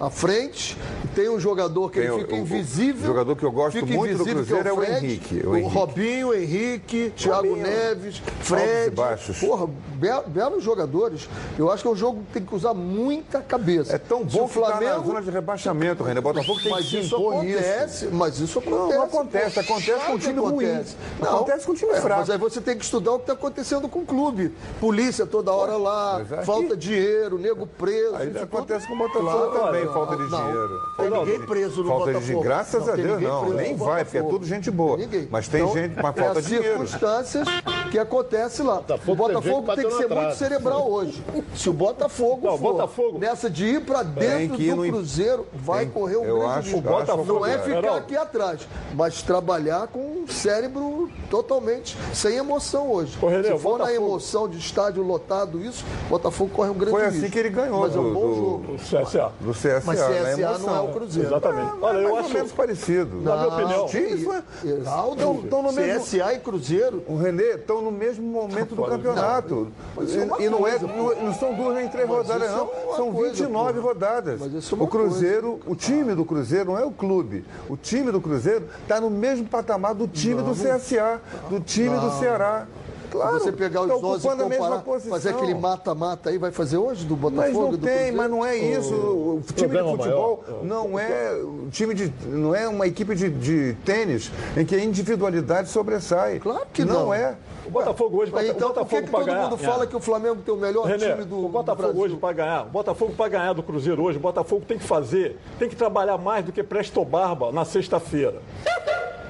à frente. Tem um jogador que Tem ele o- fica o- o invisível. jogador que eu gosto fica muito do que Cruzeiro é o Fred, Henrique, o O, Henrique. Robinho, o Henrique, Thiago Robinho. Neves, Fred. baixos. Porra, be- belos jogadores. Eu acho que é um jogo que tem que usar muita cabeça. É tão bom que tá na zona de rebaixamento, René. Botafogo tem mas que se isso impor acontece, nisso. Mas isso acontece. Não, não acontece. pô. Acontece com um que time ruim. acontece. Acontece com um time É, fraco. Mas aí você tem que estudar o que está acontecendo com o clube. Polícia toda hora lá, falta dinheiro, nego preso. Aí isso acontece com o Botafogo Claro, também, não, falta de dinheiro. Tem ninguém preso no falta Botafogo. de graças a Deus não, nem vai, porque é tudo gente boa. Mas tem Então, gente, mas é falta as dinheiro. circunstâncias que acontece lá. o Botafogo tem que ser muito cerebral hoje. Se o Botafogo Não, o for Botafogo- nessa de ir para dentro do no- Cruzeiro, vai tem- correr um eu grande acho- risco. o Botafogo- Não é ficar Geraldo. aqui atrás, mas trabalhar com um cérebro totalmente sem emoção hoje. Renê, Se for na Botafogo- emoção de estádio lotado isso, o Botafogo corre um grande Foi risco. assim que ele ganhou Mas é um do- bom do- jogo. O CSA. Do CSA, Mas na CSA não é o Cruzeiro. Exatamente. Olha, É eu mais acho. ou menos parecido. Na minha opinião. Os times foi- Heraldo, Estão no mesmo- CSA e Cruzeiro. O Renê estão no mesmo momento do campeonato. é e não, é, não, não são duas nem três Mas rodadas, é não. São coisa, 29 pô. rodadas. É o Cruzeiro, o time do Cruzeiro não é o clube. O time do Cruzeiro está no mesmo patamar do time do CSA, do time do Ceará. Claro, Se você pegar os tá 11 e comparar, fazer aquele mata-mata aí, vai fazer hoje do Mas Botafogo não e do tem, Cruzeiro? mas não é isso. O time de futebol não é o time de, não é uma equipe de, de tênis em que a individualidade sobressai. Claro que não. Não é. O Botafogo hoje, Mas o então, por que, Botafogo que para todo ganhar. mundo fala que o Flamengo tem o melhor René, time do, o Botafogo do hoje para ganhar, o Botafogo para ganhar do Cruzeiro hoje, o Botafogo tem que fazer, tem que trabalhar mais do que Presto Barba na sexta-feira.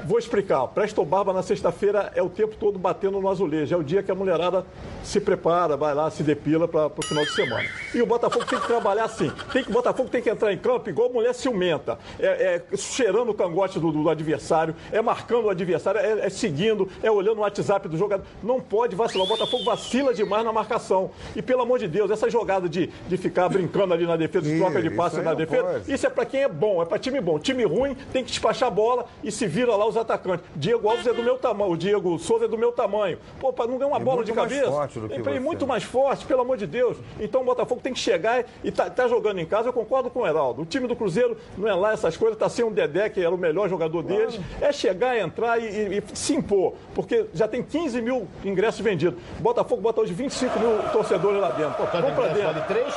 Vou explicar. Presto Barba na sexta-feira é o tempo todo batendo no azulejo. É o dia que a mulherada se prepara, vai lá, se depila para o final de semana. E o Botafogo tem que trabalhar assim. Tem que, o Botafogo tem que entrar em campo igual mulher ciumenta. É, é cheirando o cangote do, do adversário, é marcando o adversário, é, é seguindo, é olhando o WhatsApp do jogador. Não pode vacilar. O Botafogo vacila demais na marcação. E pelo amor de Deus, essa jogada de, de ficar brincando ali na defesa, de Ih, troca de passe na não defesa, pode. isso é para quem é bom, é para time bom. Time ruim tem que despachar a bola e se vira lá os atacantes. Diego Alves é do meu tamanho, o Diego Souza é do meu tamanho. Pô, para não ganhar uma E bola muito de mais cabeça, forte do que ir você. muito mais forte, pelo amor de Deus. Então o Botafogo tem que chegar e tá, tá jogando em casa, eu concordo com o Heraldo. O time do Cruzeiro não é lá essas coisas, tá sem o Dedé, que era o melhor jogador deles. É chegar, entrar e, e- e se impor, porque já tem 15 mil ingressos vendidos. O Botafogo bota hoje 25 mil torcedores lá dentro. Pô, Cada vamos pra dentro. vale 3,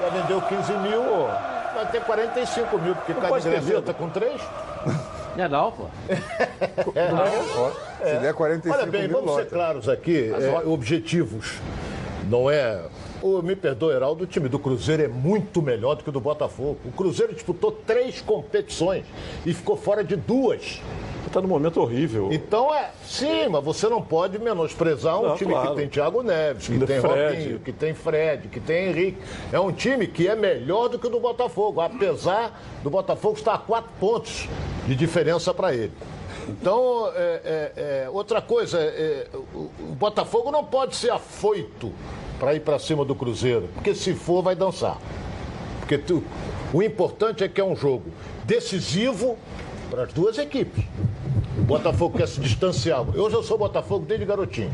já vendeu 15 mil, vai ter 45 mil, porque cada pode ter ingresso entra com 3. Não é não, pô. Ó, Se der 45 Olha bem, mil, vamos ser claros aqui, é, objetivos. Não é. Me perdoe, Heraldo, o time do Cruzeiro é muito melhor do que o do Botafogo. O Cruzeiro disputou três competições e ficou fora de duas. Tá num momento horrível. Então é, sim, mas você não pode menosprezar um Não, time claro. que tem Thiago Neves, que tem Fred. Robinho, que tem Fred, que tem Henrique. É um time que é melhor do que o do Botafogo, apesar do Botafogo estar a quatro pontos de diferença para ele. Então, é, é, é, outra coisa, é, o, o Botafogo não pode ser afoito para ir para cima do Cruzeiro, porque se for, vai dançar. Porque tu- o importante é que é um jogo decisivo para as duas equipes. Botafogo quer se distanciar. Hoje eu sou Botafogo desde garotinho.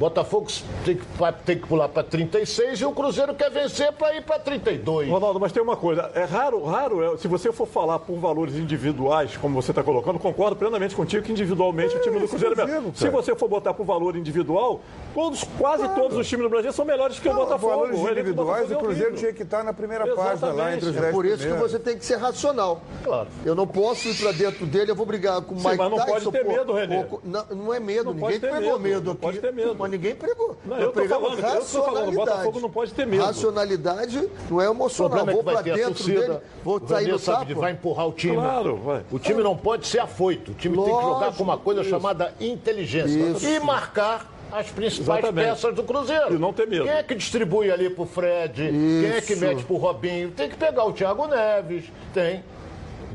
Botafogo tem que, tem que pular para 36 e o Cruzeiro quer vencer para ir para 32. Ronaldo, mas tem uma coisa, é raro, raro, é, se você for falar por valores individuais, como você está colocando, concordo plenamente contigo que individualmente o time do Cruzeiro é melhor. Se você for botar por valor individual, todos, quase todos os times do Brasil são melhores que o Não, Botafogo. valores O elenco do individuais, Botafogo o é Cruzeiro horrível. tinha que estar na primeira página lá entre os Exatamente. 10 É por isso que você tem que ser racional. Claro. Eu não posso ir pra dentro dele, eu vou brigar com o Sim, Mike mas não Tyson. pode ter pô, medo, Renê. pô, não, não é medo, Não ninguém pregou medo, medo, aqui. pode ter medo. Mas ninguém pregou. Não, eu tô pregamos falando, eu tô falando, o. Botafogo não pode ter medo. Racionalidade não é emocional. é Vou que vai pra ter a dentro torcida, dele, vou o sair que sapo. vai empurrar o time. Claro, vai. O time não pode ser afoito. O time tem que jogar com uma coisa Lógico, chamada inteligência. Isso. E marcar as principais Exatamente. peças do Cruzeiro. E não ter medo. Quem é que distribui ali pro Fred? Quem é que Isso. mete pro Robinho? Tem que pegar o Thiago Neves. Tem.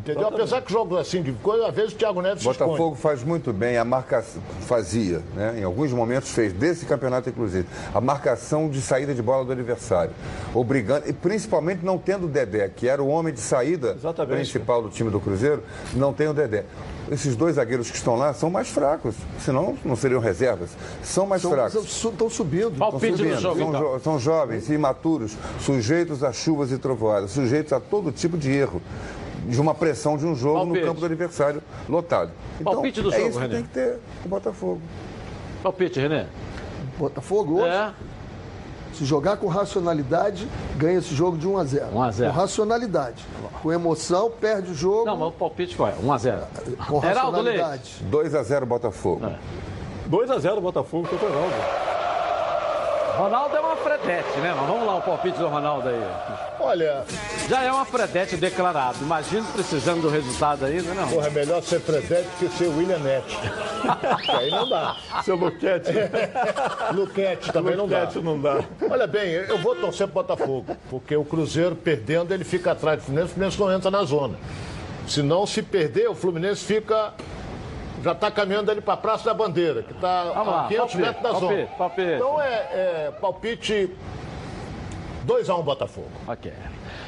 Entendeu? Apesar que jogos assim de coisa, às vezes o Thiago Neves se esconde. Botafogo faz muito bem a marcação, fazia, né? em alguns momentos fez, desse campeonato inclusive, a marcação de saída de bola do adversário, obrigando, e principalmente não tendo o Dedé, que era o homem de saída Exatamente. principal do time do Cruzeiro, não tem o Dedé. Esses dois zagueiros que estão lá são mais fracos, senão não seriam reservas. São mais fracos. Estão subindo. Estão Palpite do subindo. jogo, são, então. jo- são jovens, imaturos, sujeitos a chuvas e trovoadas, sujeitos a todo tipo de erro, de uma pressão de um jogo Palpite. no campo do adversário lotado. Então, Palpite do é jogo, isso que René. tem que ter o Botafogo. Palpite, René. Botafogo hoje, É. se jogar com racionalidade, ganha esse jogo de 1 a 0 1 a 0. Com racionalidade. Com emoção, perde o jogo. Não, mas o palpite qual é? 1x0. com Heraldo Leite. racionalidade. 2 a 0 Botafogo. É. 2x0 Botafogo contra o Ronaldo. Ronaldo é uma fredete, né? Mas vamos lá o palpite do Ronaldo aí. Olha. Já é uma fredete declarado. Imagina precisando do resultado ainda, não. Porra, é melhor ser Fredete que ser William Nett. aí não dá. Seu Luquete. Luquete também Luquete não dá. não dá. Olha bem, eu vou torcer pro Botafogo, porque o Cruzeiro perdendo, ele fica atrás do Fluminense, o Fluminense não entra na zona. Se não, se perder, o Fluminense fica. Já está caminhando ali para a Praça da Bandeira, que está a 500 palpite, metros da palpite, zona. palpite. Então é, é palpite 2x1 Botafogo. Ok.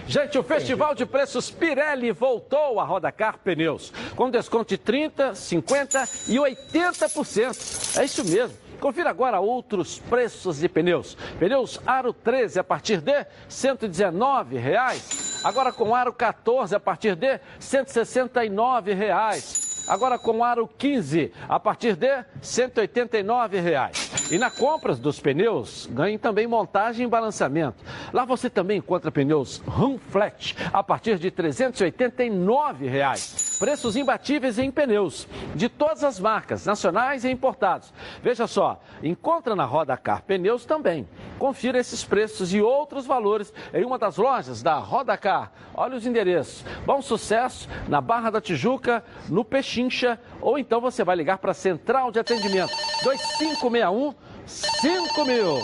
Gente, o Festival de Preços Pirelli voltou a Rodacar Pneus, com desconto de 30%, 50% e 80%. É isso mesmo. Confira agora outros preços de pneus. Pneus Aro 13 a partir de 119 reais. Agora com Aro 14 a partir de 169 reais. Agora com aro 15, a partir de 189 reais. E na compra dos pneus, ganhe também montagem e balançamento. Lá você também encontra pneus Rum Flat a partir de 389 reais. Preços imbatíveis em pneus, de todas as marcas, nacionais e importados. Veja só, encontra na Roda Car Pneus também. Confira esses preços e outros valores em uma das lojas da Roda Car. Olha os endereços. Bom sucesso na Barra da Tijuca, no Pechincha, ou então você vai ligar para a Central de Atendimento 2561 5000.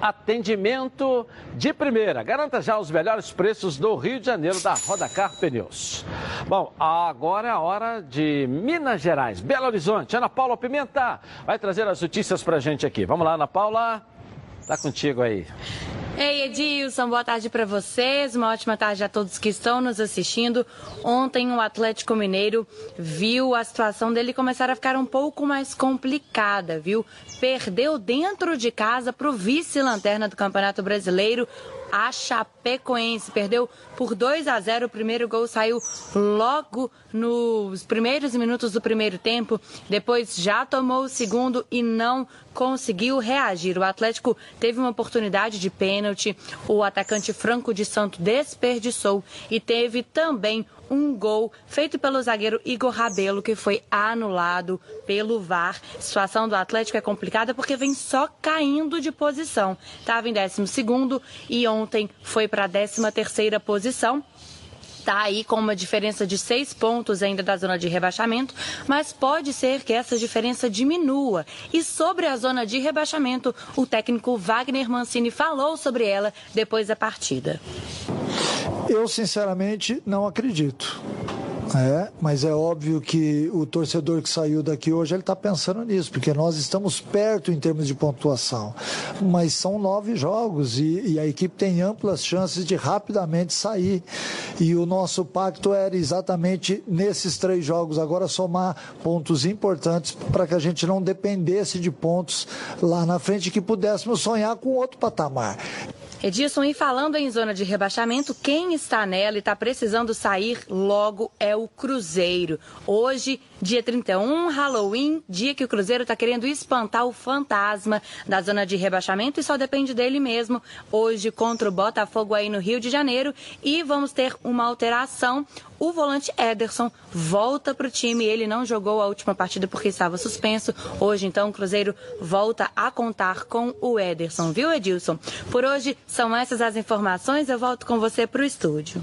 Atendimento de primeira. Garanta já os melhores preços do Rio de Janeiro da Rodacar Pneus. Bom, agora é a hora de Minas Gerais, Belo Horizonte. Ana Paula Pimenta vai trazer as notícias pra gente aqui. Vamos lá, Ana Paula. Tá contigo aí. Ei, Edilson, boa tarde para vocês. Uma ótima tarde a todos que estão nos assistindo. Ontem o Atlético Mineiro viu a situação dele começar a ficar um pouco mais complicada, viu? Perdeu dentro de casa para o vice-lanterna do Campeonato Brasileiro, a Chapecoense. Perdeu por 2 a 0. O primeiro gol saiu logo nos primeiros minutos do primeiro tempo. Depois já tomou o segundo e não conseguiu reagir. O Atlético teve uma oportunidade de pênalti. O atacante Franco de Santo desperdiçou e teve também um gol feito pelo zagueiro Igor Rabelo, que foi anulado pelo VAR. A situação do Atlético é complicada porque vem só caindo de posição. Estava em 12 e ontem foi para a 13 terceira posição está aí com uma diferença de seis pontos ainda da zona de rebaixamento, mas pode ser que essa diferença diminua. E sobre a zona de rebaixamento, o técnico Wagner Mancini falou sobre ela depois da partida. Eu, sinceramente, não acredito. É, mas é óbvio que o torcedor que saiu daqui hoje ele está pensando nisso, porque nós estamos perto em termos de pontuação. Mas são nove jogos e, e, a equipe tem amplas chances de rapidamente sair. E o nosso pacto era exatamente nesses três jogos agora somar pontos importantes para que a gente não dependesse de pontos lá na frente que pudéssemos sonhar com outro patamar. Edilson, e falando em zona de rebaixamento, quem está nela e está precisando sair logo é o Cruzeiro. Hoje, dia 31, Halloween, dia que o Cruzeiro está querendo espantar o fantasma da zona de rebaixamento e só depende dele mesmo. Hoje, contra o Botafogo aí no Rio de Janeiro. E vamos ter uma alteração. O volante Ederson volta para o time. Ele não jogou a última partida porque estava suspenso. Hoje, então, o Cruzeiro volta a contar com o Ederson, viu, Edilson? Por hoje, são essas as informações. Eu volto com você para o estúdio.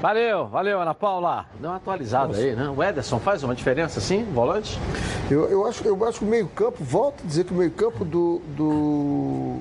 Valeu, valeu, Ana Paula. Dá uma atualizada aí, né? O Ederson faz uma diferença assim, volante? Eu, eu, acho, eu acho que o meio-campo, volto a dizer que o meio-campo do, do,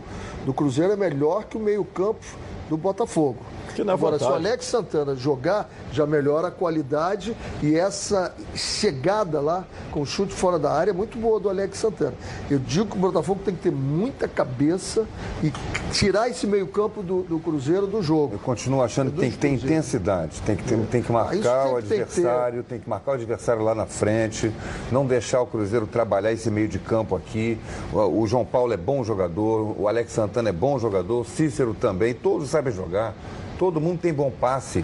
do Cruzeiro é melhor que o meio-campo do Botafogo. Na Agora, se o. Alex Santana jogar, já melhora a qualidade e essa chegada lá com chute fora da área é muito boa do Alex Santana. Eu digo que o Botafogo tem que ter muita cabeça e tirar esse meio-campo do, do Cruzeiro do jogo. Eu continuo achando que tem que ter intensidade, tem que, ter, tem que Ah, marcar isso o ter. adversário, tem que marcar o adversário lá na frente, não deixar o Cruzeiro trabalhar esse meio de campo aqui. O, o João Paulo é bom jogador, o Alex Santana é bom jogador, o Cícero também, todos sabem jogar, todo mundo tem bom passe.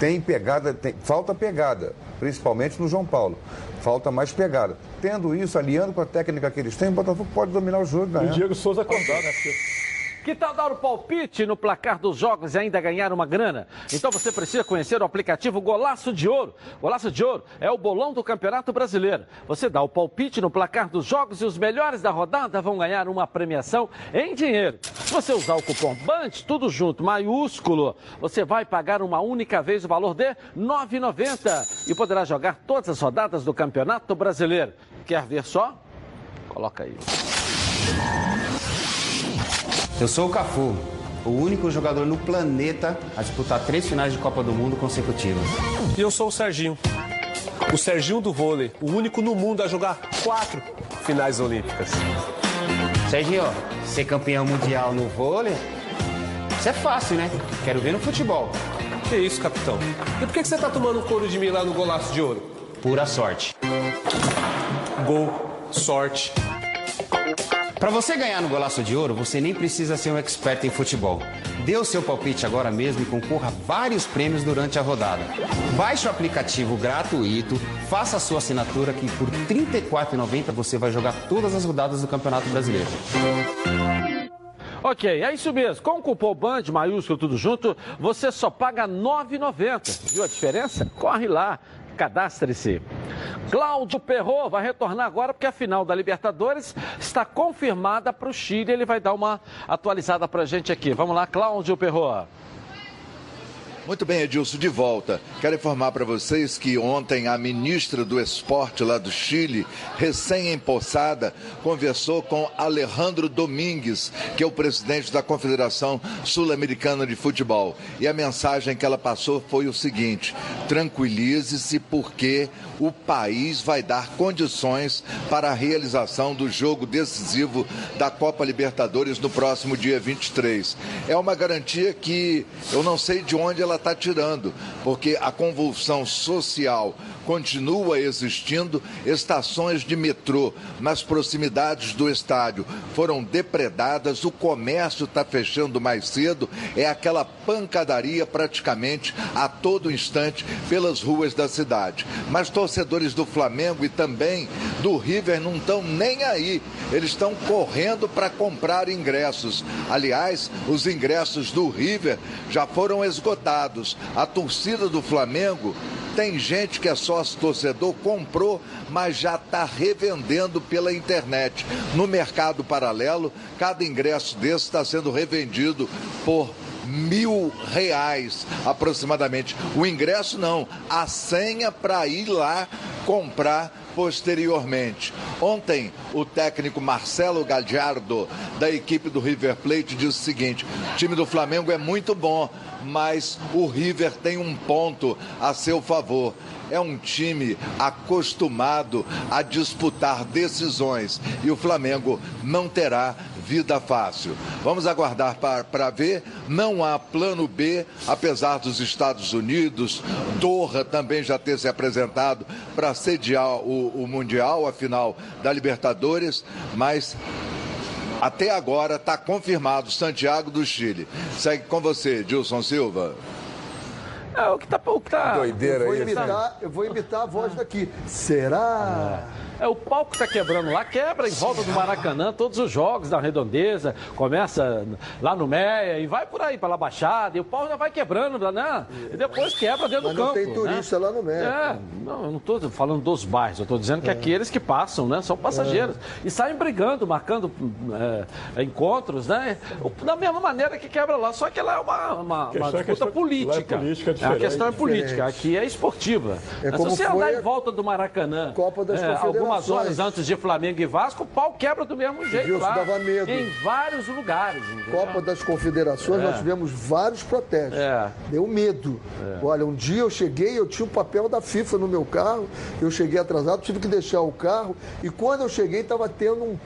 Tem pegada, tem- falta pegada, principalmente no João Paulo. Falta mais pegada. Tendo isso, aliando com a técnica que eles têm, o Botafogo pode dominar o jogo ganhar. o Diego Souza acordar, né? Porque Que tal dar o palpite no placar dos jogos e ainda ganhar uma grana? Então você precisa conhecer o aplicativo Golaço de Ouro. Golaço de Ouro é o bolão do Campeonato Brasileiro. Você dá o palpite no placar dos jogos e os melhores da rodada vão ganhar uma premiação em dinheiro. Se você usar o cupom BAND, tudo junto, maiúsculo, você vai pagar uma única vez o valor de R$ 9,90 e poderá jogar todas as rodadas do Campeonato Brasileiro. Quer ver só? Coloca aí. Eu sou o Cafu, o único jogador no planeta a disputar três finais de Copa do Mundo consecutivas. E eu sou o Serginho. O Serginho do vôlei, o único no mundo a jogar quatro finais olímpicas. Serginho, ser campeão mundial no vôlei? Isso é fácil, né? Quero ver no futebol. Que isso, capitão? E por que você tá tomando couro de mim lá no golaço de ouro? Pura sorte. Gol, sorte. Para você ganhar no Golaço de Ouro, você nem precisa ser um expert em futebol. Dê o seu palpite agora mesmo e concorra a vários prêmios durante a rodada. Baixe o aplicativo gratuito, faça a sua assinatura que por R$ 34,90 você vai jogar todas as rodadas do Campeonato Brasileiro. Ok, é isso mesmo. Com o cupom BAND, maiúsculo, tudo junto, você só paga R$ 9,90. Viu a diferença? Corre lá, cadastre-se. Cláudio Perro vai retornar agora porque a final da Libertadores está confirmada para o Chile. Ele vai dar uma atualizada para a gente aqui. Vamos lá, Cláudio Perro. Muito bem, Edilson, de volta. Quero informar para vocês que ontem a ministra do Esporte lá do Chile, recém-empossada, conversou com Alejandro Domingues, que é o presidente da Confederação Sul-Americana de Futebol. E a mensagem que ela passou foi o seguinte: tranquilize-se, porque o país vai dar condições para a realização do jogo decisivo da Copa Libertadores no próximo dia 23. É uma garantia que eu não sei de onde ela está tirando, porque a convulsão social continua existindo, estações de metrô nas proximidades do estádio foram depredadas, o comércio está fechando mais cedo, é aquela pancadaria praticamente a todo instante pelas ruas da cidade. Mas torcedores do Flamengo e também do River não estão nem aí, eles estão correndo para comprar ingressos. Aliás, os ingressos do River já foram esgotados. A torcida do Flamengo tem gente que é sócio torcedor, comprou, mas já está revendendo pela internet. No mercado paralelo, cada ingresso desse está sendo revendido por mil reais aproximadamente. O ingresso não, a senha para ir lá comprar posteriormente. Ontem, o técnico Marcelo Gallardo, da equipe do River Plate, disse o seguinte: o time do Flamengo é muito bom, mas o River tem um ponto a seu favor. É um time acostumado a disputar decisões e o Flamengo não terá vida fácil. Vamos aguardar para ver. Não há plano B, apesar dos Estados Unidos, Doha também já ter se apresentado para sediar o, o Mundial, a final da Libertadores, mas até agora está confirmado Santiago do Chile. Segue com você, Dilson Silva. É, o que tá. O que tá eu vou, imitar, eu vou imitar a voz daqui. Será? É, o palco está quebrando lá, quebra em volta do Maracanã todos os jogos da redondeza, começa lá no Meia e vai por aí, pela Baixada, e o pau já vai quebrando, né? E depois quebra dentro Mas do não campo. tem turista né? lá no Meia. É, não, eu não estou falando dos bairros, eu estou dizendo que É. aqueles que passam, né? São passageiros. E saem brigando, marcando é, encontros, né? Da mesma maneira que quebra lá, só que lá é uma, uma, uma é disputa questão- política. é política, é a questão é política, aqui é esportiva. É Se como você foi andar em volta do Maracanã, Copa das é, algumas horas antes de Flamengo e Vasco, o pau quebra do mesmo jeito Wilson, lá. dava medo. Em vários lugares. entendeu? Copa das Confederações, É. nós tivemos vários protestos. É. Deu medo. Olha, um dia eu cheguei, eu tinha o papel da FIFA no meu carro, eu cheguei atrasado, tive que deixar o carro, e quando eu cheguei estava tendo um,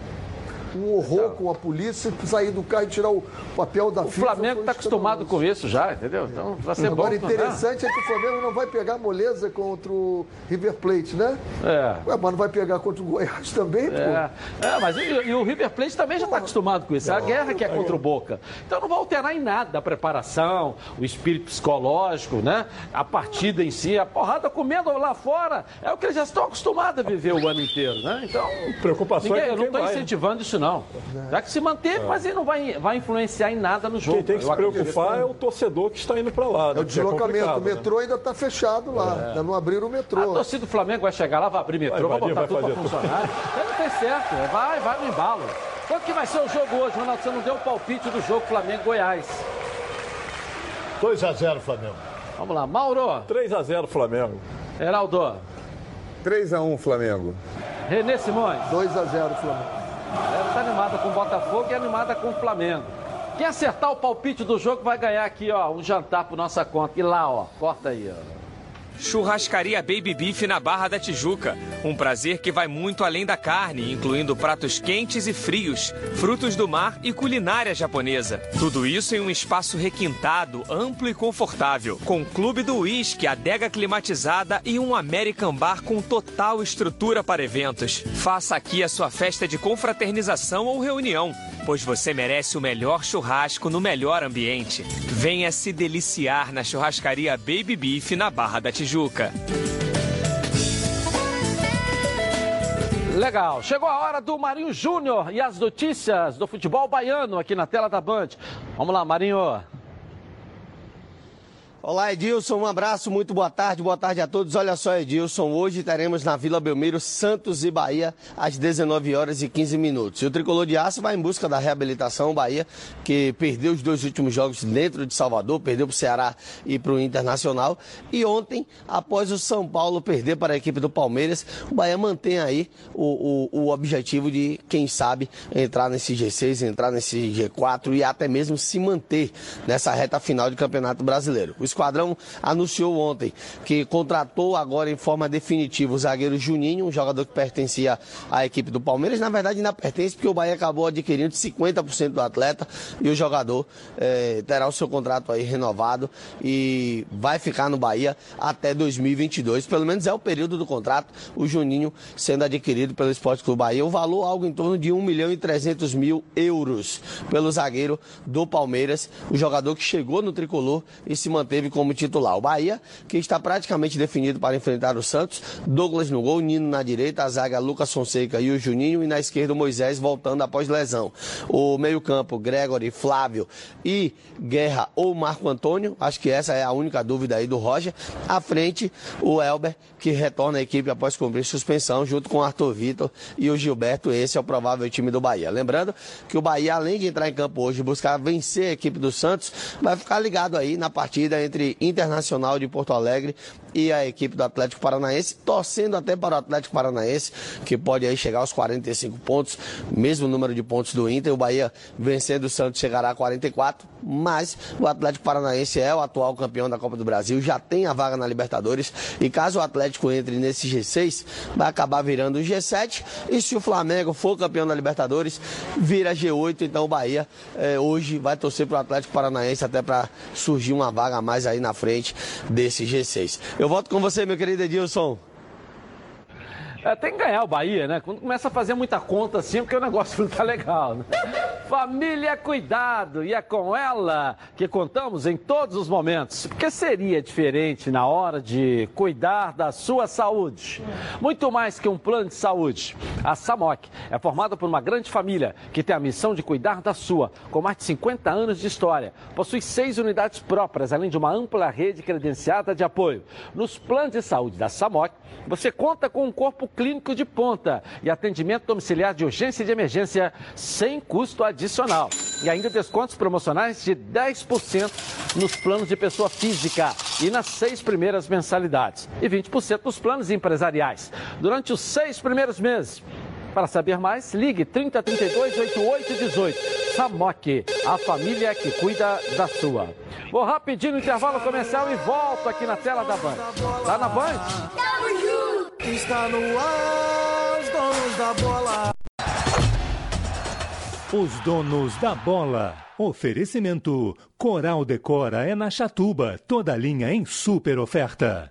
um horror com a polícia, sair do carro e tirar o papel da O FIFA. Flamengo está acostumado com isso já, entendeu? Então vai ser Agora, bom. interessante é que o Flamengo não vai pegar moleza contra o River Plate, né? É. Ué, mas não vai pegar contra o Goiás também, pô? É, é, mas e, e o River Plate também já está acostumado com isso. É a guerra que é contra o Boca. Então não vai alterar em nada a preparação, o espírito psicológico, né? A partida em si, a porrada comendo lá fora. É o que eles já estão acostumados a viver o ano inteiro, né? Então. Preocupação ninguém, é eu não estou né? incentivando isso, não. Já que se manteve, mas ele não vai, vai influenciar em nada no jogo. Quem tem que se Eu preocupar é o torcedor que está indo para lá. né? É o Que deslocamento. complicado, o metrô ainda está fechado lá. É. Ainda não abriram o A metrô. torcida do Flamengo vai chegar lá, vai abrir metrô, vai, Vai botar tudo vai tudo. funcionar. Aí não tem certo, é, vai, vai no embalo. Quanto que vai ser o jogo hoje, Ronaldo? Você não deu o palpite do jogo Flamengo-Goiás. 2x0 Flamengo. Vamos lá, Mauro. 3 a 0 Flamengo. Heraldo. 3x1 Flamengo. Renê Simões. 2 a 0 Flamengo. A galera animada com o Botafogo e animada com o Flamengo. Quem acertar o palpite do jogo vai ganhar aqui, ó, um jantar por nossa conta. E lá, ó, corta aí, ó. Churrascaria Baby Beef na Barra da Tijuca. Um prazer que vai muito além da carne, incluindo pratos quentes e frios, frutos do mar e culinária japonesa. Tudo isso em um espaço requintado, amplo e confortável, com clube do uísque, adega climatizada e um American Bar com total estrutura para eventos. Faça aqui a sua festa de confraternização ou reunião, pois você merece o melhor churrasco no melhor ambiente. Venha se deliciar na churrascaria Baby Beef na Barra da Tijuca. Legal. Chegou a hora do Marinho Júnior e as notícias do futebol baiano aqui na tela da Band. Vamos lá, Marinho. Olá, Edilson. Um abraço, muito boa tarde, boa tarde a todos. Olha só, Edilson, hoje teremos na Vila Belmiro Santos e Bahia às 19 horas e 15 minutos. E o tricolor de aço vai em busca da reabilitação. O Bahia, que perdeu os dois últimos jogos dentro de Salvador, perdeu para o Ceará e para o Internacional. E ontem, após o São Paulo perder para a equipe do Palmeiras, o Bahia mantém aí o, o, o objetivo de, quem sabe, entrar nesse G6, entrar nesse G4 e até mesmo se manter nessa reta final de Campeonato Brasileiro. O esquadrão anunciou ontem que contratou agora em forma definitiva o zagueiro Juninho, um jogador que pertencia à equipe do Palmeiras. Na verdade, ainda pertence porque o Bahia acabou adquirindo 50% do atleta e o jogador eh, terá o seu contrato aí renovado e vai ficar no Bahia até 2022. Pelo menos é o período do contrato, o Juninho sendo adquirido pelo Esporte Clube Bahia. O valor algo em torno de 1 milhão e 300 mil euros pelo zagueiro do Palmeiras, o jogador que chegou no tricolor e se manteve como titular. O Bahia, que está praticamente definido para enfrentar o Santos, Douglas no gol, Nino na direita, a zaga Lucas Fonseca e o Juninho, e na esquerda o Moisés voltando após lesão. O meio-campo, Gregory, Flávio e Guerra ou Marco Antônio, acho que essa é a única dúvida aí do Roger. À frente, o Elber, que retorna à equipe após cumprir suspensão, junto com o Arthur Vitor e o Gilberto. Esse é o provável time do Bahia. Lembrando que o Bahia, além de entrar em campo hoje e buscar vencer a equipe do Santos, vai ficar ligado aí na partida entre Internacional de Porto Alegre e a equipe do Atlético Paranaense, torcendo até para o Atlético Paranaense, que pode aí chegar aos 45 pontos, mesmo número de pontos do Inter. O Bahia vencendo o Santos chegará a 44, mas o Atlético Paranaense é o atual campeão da Copa do Brasil, já tem a vaga na Libertadores e caso o Atlético entre nesse G6, vai acabar virando o G7 e se o Flamengo for campeão da Libertadores, vira G8, então o Bahia eh, hoje vai torcer para o Atlético Paranaense até para surgir uma vaga a mais aí na frente desse G6. Eu volto com você, meu querido Edilson. É, tem que ganhar o Bahia, né? Quando começa a fazer muita conta assim, porque o negócio não tá legal, né? Família Cuidado, e é com ela que contamos em todos os momentos. Porque seria diferente na hora de cuidar da sua saúde. Muito mais que um plano de saúde. A SAMOC é formada por uma grande família que tem a missão de cuidar da sua, com mais de 50 anos de história. Possui seis unidades próprias, além de uma ampla rede credenciada de apoio. Nos planos de saúde da SAMOC, você conta com um corpo clínico de ponta e atendimento domiciliar de urgência e de emergência sem custo adicional. E ainda descontos promocionais de 10% nos planos de pessoa física e nas seis primeiras mensalidades. E 20% nos planos empresariais. Durante os seis primeiros meses. Para saber mais, ligue 3032 8818. Samok, a família que cuida da sua. Vou rapidinho no intervalo comercial e volto aqui na tela da Band. Tá na Band? Está no ar, os donos da bola. Os donos da bola. Oferecimento: Coral Decora é na Chatuba, toda linha em super oferta.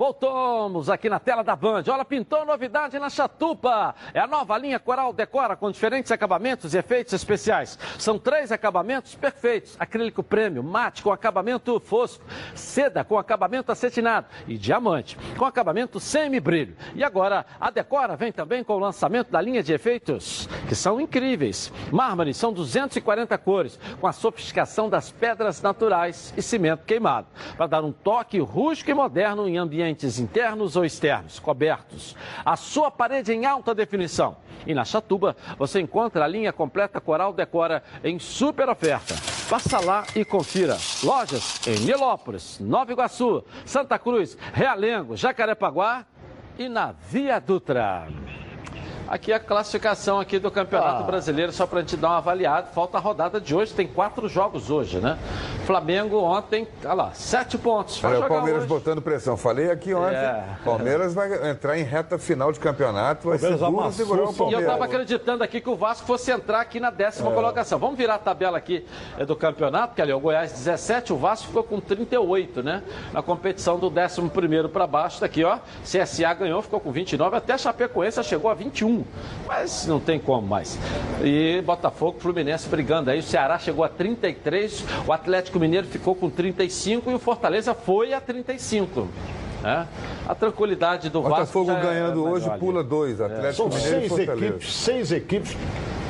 Voltamos aqui na tela da Band. Olha, pintou novidade na Chatupa. É a nova linha Coral Decora com diferentes acabamentos e efeitos especiais. São três acabamentos perfeitos: acrílico prêmio, mate com acabamento fosco, seda com acabamento acetinado e diamante com acabamento semi-brilho. E agora a Decora vem também com o lançamento da linha de efeitos que são incríveis. Mármore são 240 cores com a sofisticação das pedras naturais e cimento queimado para dar um toque rústico e moderno em ambientes internos ou externos, cobertos. A sua parede em alta definição. E na Chatuba você encontra a linha completa Coral Decora em super oferta. Passa lá e confira. Lojas em Nilópolis, Nova Iguaçu, Santa Cruz, Realengo, Jacarepaguá e na Via Dutra. Aqui a classificação aqui do Campeonato Ah. Brasileiro, só para a gente dar uma avaliada. Falta a rodada de hoje, tem quatro jogos hoje, né? Flamengo ontem, olha lá, sete pontos. Olha, o jogar Palmeiras hoje. botando pressão. Falei aqui ontem, É. Palmeiras vai entrar em reta final de campeonato, vai Palmeiras seguro amassou segurar o E eu Palmeiras. estava acreditando aqui que o Vasco fosse entrar aqui na décima É. colocação. Vamos virar a tabela aqui é, do campeonato, que ali, o Goiás 17, o Vasco ficou com 38, né? Na competição do 11 primeiro para baixo, daqui, ó. CSA ganhou, ficou com 29, até a Chapecoense chegou a 21. Mas não tem como mais. E Botafogo, Fluminense brigando aí. O Ceará chegou a 33, o Atlético Mineiro ficou com 35 e o Fortaleza foi a 35. né? A tranquilidade do Vasco. Botafogo é ganhando melhor hoje, pula dois. Atlético São Mineiro seis equipes, seis equipes,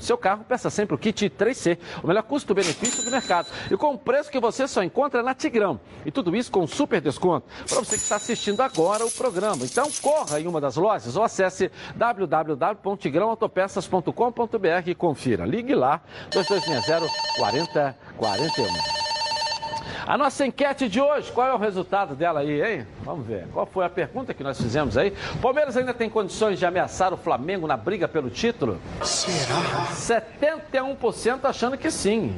do seu carro, peça sempre o kit 3C, o melhor custo-benefício do mercado. E com um preço que você só encontra na Tigrão. E tudo isso com super desconto para você que está assistindo agora o programa. Então corra em uma das lojas ou acesse www.tigrãoautopeças.com.br e confira. Ligue lá, 2260 4041. A nossa enquete de hoje, qual é o resultado dela aí, hein? Vamos ver. Qual foi a pergunta que nós fizemos aí? Palmeiras ainda tem condições de ameaçar o Flamengo na briga pelo título? Será? 71% achando que sim.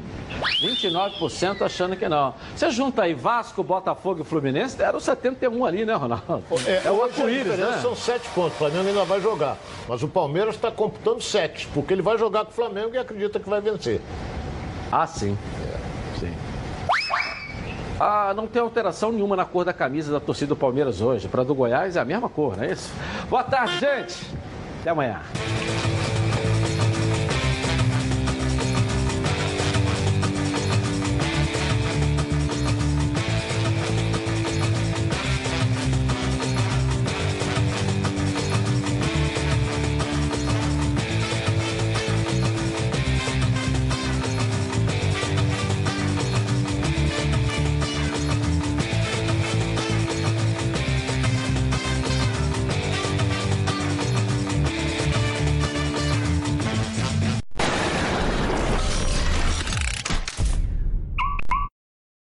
29% achando que não. Você junta aí Vasco, Botafogo e Fluminense, deram 71 ali, né, Ronaldo? É, o hoje a arco-íris, né? São sete pontos. O Flamengo ainda vai jogar. Mas o Palmeiras está computando sete, porque ele vai jogar com o Flamengo e acredita que vai vencer. Ah. Sim. Ah, não tem alteração nenhuma na cor da camisa da torcida do Palmeiras hoje. Para do Goiás é a mesma cor, não é isso? Boa tarde, gente. Até amanhã.